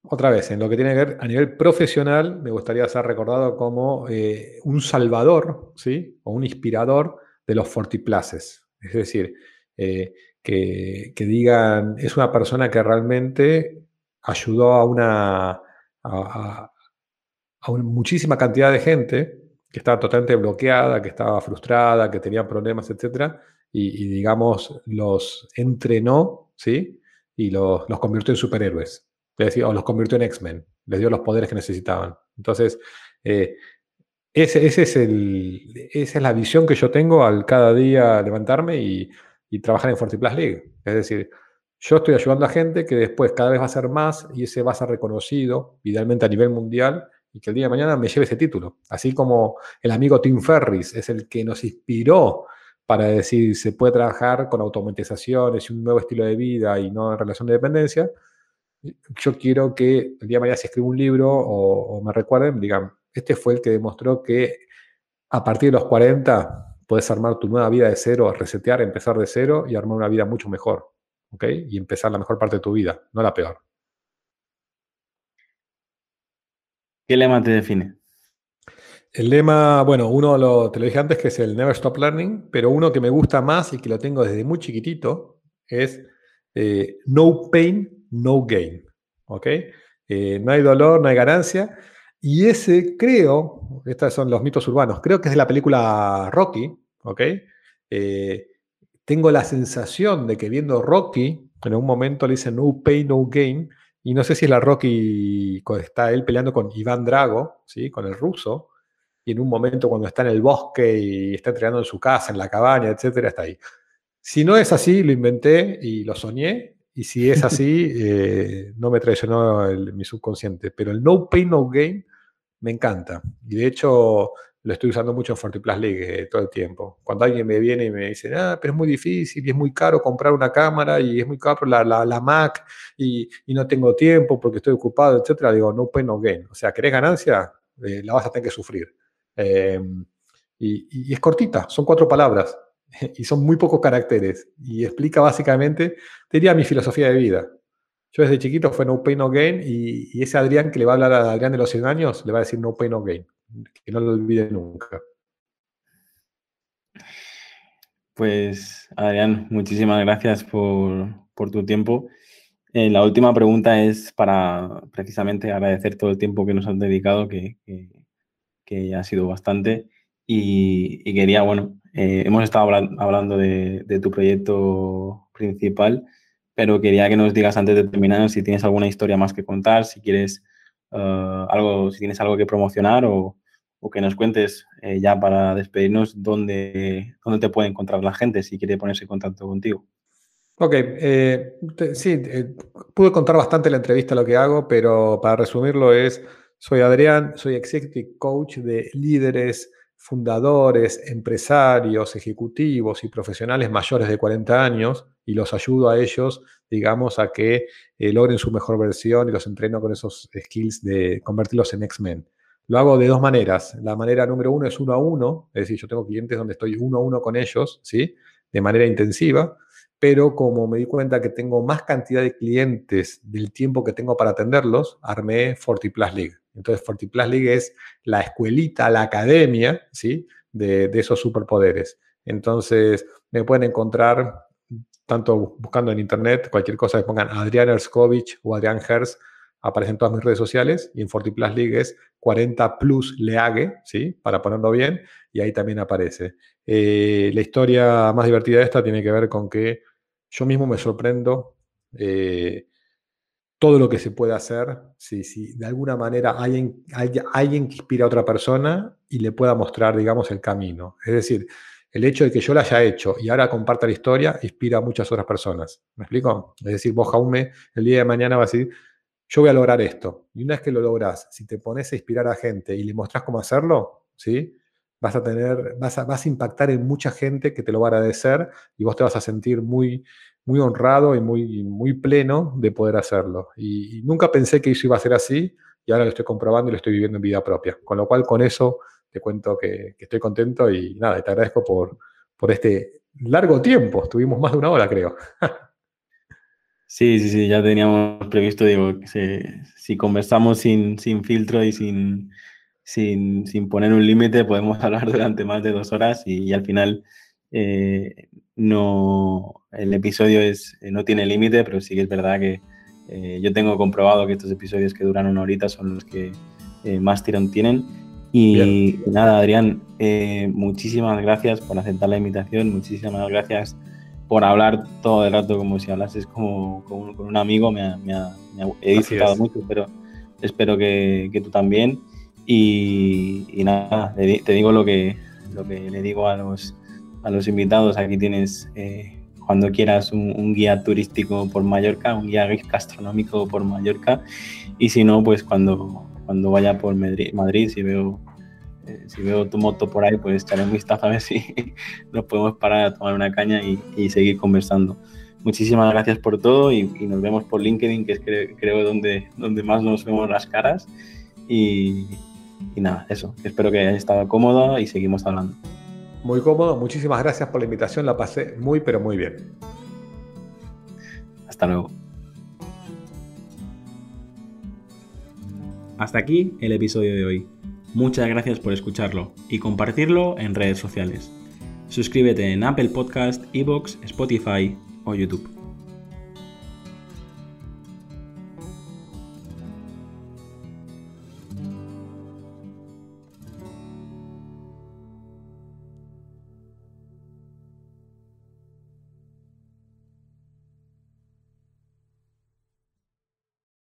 Otra vez, en lo que tiene que ver a nivel profesional, me gustaría ser recordado como eh, un salvador, ¿sí? O un inspirador de los fortiplaces. Es decir, eh, que, digan, es una persona que realmente ayudó a una, a muchísima cantidad de gente que estaba totalmente bloqueada, que estaba frustrada, que tenía problemas, etc. Y, digamos, los entrenó, ¿sí? Y los, convirtió en superhéroes. Es o los convirtió en X-Men. Les dio los poderes que necesitaban. Entonces, eh, ese, es el, esa es la visión que yo tengo al cada día levantarme y, y trabajar en Fortiplus League. Es decir, yo estoy ayudando a gente que después cada vez va a ser más y ese va a ser reconocido, idealmente a nivel mundial, y que el día de mañana me lleve ese título. Así como el amigo Tim Ferris es el que nos inspiró para decir se puede trabajar con automatizaciones y un nuevo estilo de vida y no en relación de dependencia. yo quiero que el día de mañana si escribo un libro o, me recuerden, digan, este fue el que demostró que a partir de los 40 puedes armar tu nueva vida de cero, resetear, empezar de cero y armar una vida mucho mejor. ¿Ok? Y empezar la mejor parte de tu vida, no la peor. ¿Qué lema te define? El lema, bueno, uno lo, te lo dije antes que es el Never Stop Learning, pero uno que me gusta más y que lo tengo desde muy chiquitito es eh, No Pain, No Gain. ¿Ok? Eh, no hay dolor, no hay ganancia. Y ese creo, estos son los mitos urbanos, creo que es de la película Rocky, ¿ok? Eh, tengo la sensación de que viendo Rocky, en un momento le dicen no pain, no gain, y no sé si es la Rocky, está él peleando con Iván Drago, ¿sí? con el ruso, y en un momento cuando está en el bosque y está entrenando en su casa, en la cabaña, etcétera, está ahí. Si no es así, lo inventé y lo soñé, y si es así, eh, no me traicionó mi subconsciente. Pero el no pain, no gain me encanta. Y de hecho, lo estoy usando mucho en FortiPlus League eh, todo el tiempo. Cuando alguien me viene y me dice, ah, pero es muy difícil y es muy caro comprar una cámara y es muy caro la, la, Mac y, y, no tengo tiempo porque estoy ocupado, etcétera, digo, no pain, no gain. O sea, ¿querés ganancia? Eh, la vas a tener que sufrir. Em, y, y es cortita, son cuatro palabras y son muy pocos caracteres. Y explica básicamente, diría mi filosofía de vida. Yo desde chiquito fue no pain, no gain, y, ese Adrián que le va a hablar a Adrián de los 100 años, le va a decir no pain, no gain. Que no lo olvide nunca. Pues, Adrián, muchísimas gracias por, tu tiempo. Eh, la última pregunta es para precisamente agradecer todo el tiempo que nos has dedicado, que, que, ha sido bastante. Y, quería, bueno, eh, hemos estado hablando de, tu proyecto principal, pero quería que nos digas antes de terminar si tienes alguna historia más que contar, si quieres eh, algo, si tienes algo que promocionar o, que nos cuentes eh, ya para despedirnos dónde, dónde te puede encontrar la gente si quiere ponerse en contacto contigo. Ok, eh, sí, pude contar bastante la entrevista lo que hago, pero para resumirlo es, soy Adrián, soy Executive Coach de líderes fundadores, empresarios, ejecutivos y profesionales mayores de 40 años y los ayudo a ellos, digamos, a que eh, logren su mejor versión y los entreno con esos skills de convertirlos en X-Men. Lo hago de dos maneras. La manera número uno es uno a uno, es decir, yo tengo clientes donde estoy uno a uno con ellos, ¿sí? De manera intensiva, pero como me di cuenta que tengo más cantidad de clientes del tiempo que tengo para atenderlos, armé FortiPlus League. Entonces, FortiPlus League es la escuelita, la academia, ¿sí? De, esos superpoderes. Entonces, me pueden encontrar tanto buscando en internet, cualquier cosa que pongan Adrián Erskovich o Adrián Hers, aparecen todas mis redes sociales y en FortiPlus League es 40 plus League, ¿sí? Para ponerlo bien, y ahí también aparece. Eh, la historia más divertida de esta tiene que ver con que yo mismo me sorprendo eh, todo lo que se puede hacer, si, si de alguna manera alguien, alguien que inspira a otra persona y le pueda mostrar, digamos, el camino. Es decir, el hecho de que yo la haya hecho y ahora comparta la historia inspira a muchas otras personas. ¿Me explico? Es decir, vos, Jaume, el día de mañana vas a decir, yo voy a lograr esto. Y una vez que lo logras, si te pones a inspirar a gente y le mostrás cómo hacerlo, ¿sí? Vas a tener, vas a, vas a impactar en mucha gente que te lo va a agradecer y vos te vas a sentir muy, muy honrado y muy, muy pleno de poder hacerlo. Y, nunca pensé que eso iba a ser así y ahora lo estoy comprobando y lo estoy viviendo en vida propia. Con lo cual, con eso te cuento que, estoy contento y nada, te agradezco por, por este largo tiempo. Estuvimos más de una hora, creo. Sí, sí, sí, ya teníamos previsto, digo, si, si conversamos sin, sin filtro y sin, sin, sin poner un límite, podemos hablar durante más de dos horas y, al final eh, no, el episodio es, eh, no tiene límite, pero sí que es verdad que eh, yo tengo comprobado que estos episodios que duran una horita son los que eh, más tirón tienen. Y, nada, Adrián, muchísimas gracias por aceptar la invitación, muchísimas gracias por hablar todo el rato como si hablases como, con un amigo, me, he disfrutado mucho, pero espero que, que tú también. Y, nada, te digo lo que, lo que le digo a los, a los invitados, aquí tienes cuando quieras un, guía turístico por Mallorca, un guía gastronómico por Mallorca y si no, pues cuando, cuando vaya por Madrid, Madrid si veo eh, si veo tu moto por ahí, pues echaré un vistazo a ver si nos podemos parar a tomar una caña y, seguir conversando. muchísimas gracias por todo y, nos vemos por LinkedIn, que es creo donde, donde más nos vemos las caras. Y, y nada, eso. Espero que hayas estado cómodo y seguimos hablando. Muy cómodo, muchísimas gracias por la invitación, la pasé muy pero muy bien. Hasta luego. Hasta aquí el episodio de hoy. Muchas gracias por escucharlo y compartirlo en redes sociales. Suscríbete en Apple Podcast, Evox, Spotify o YouTube.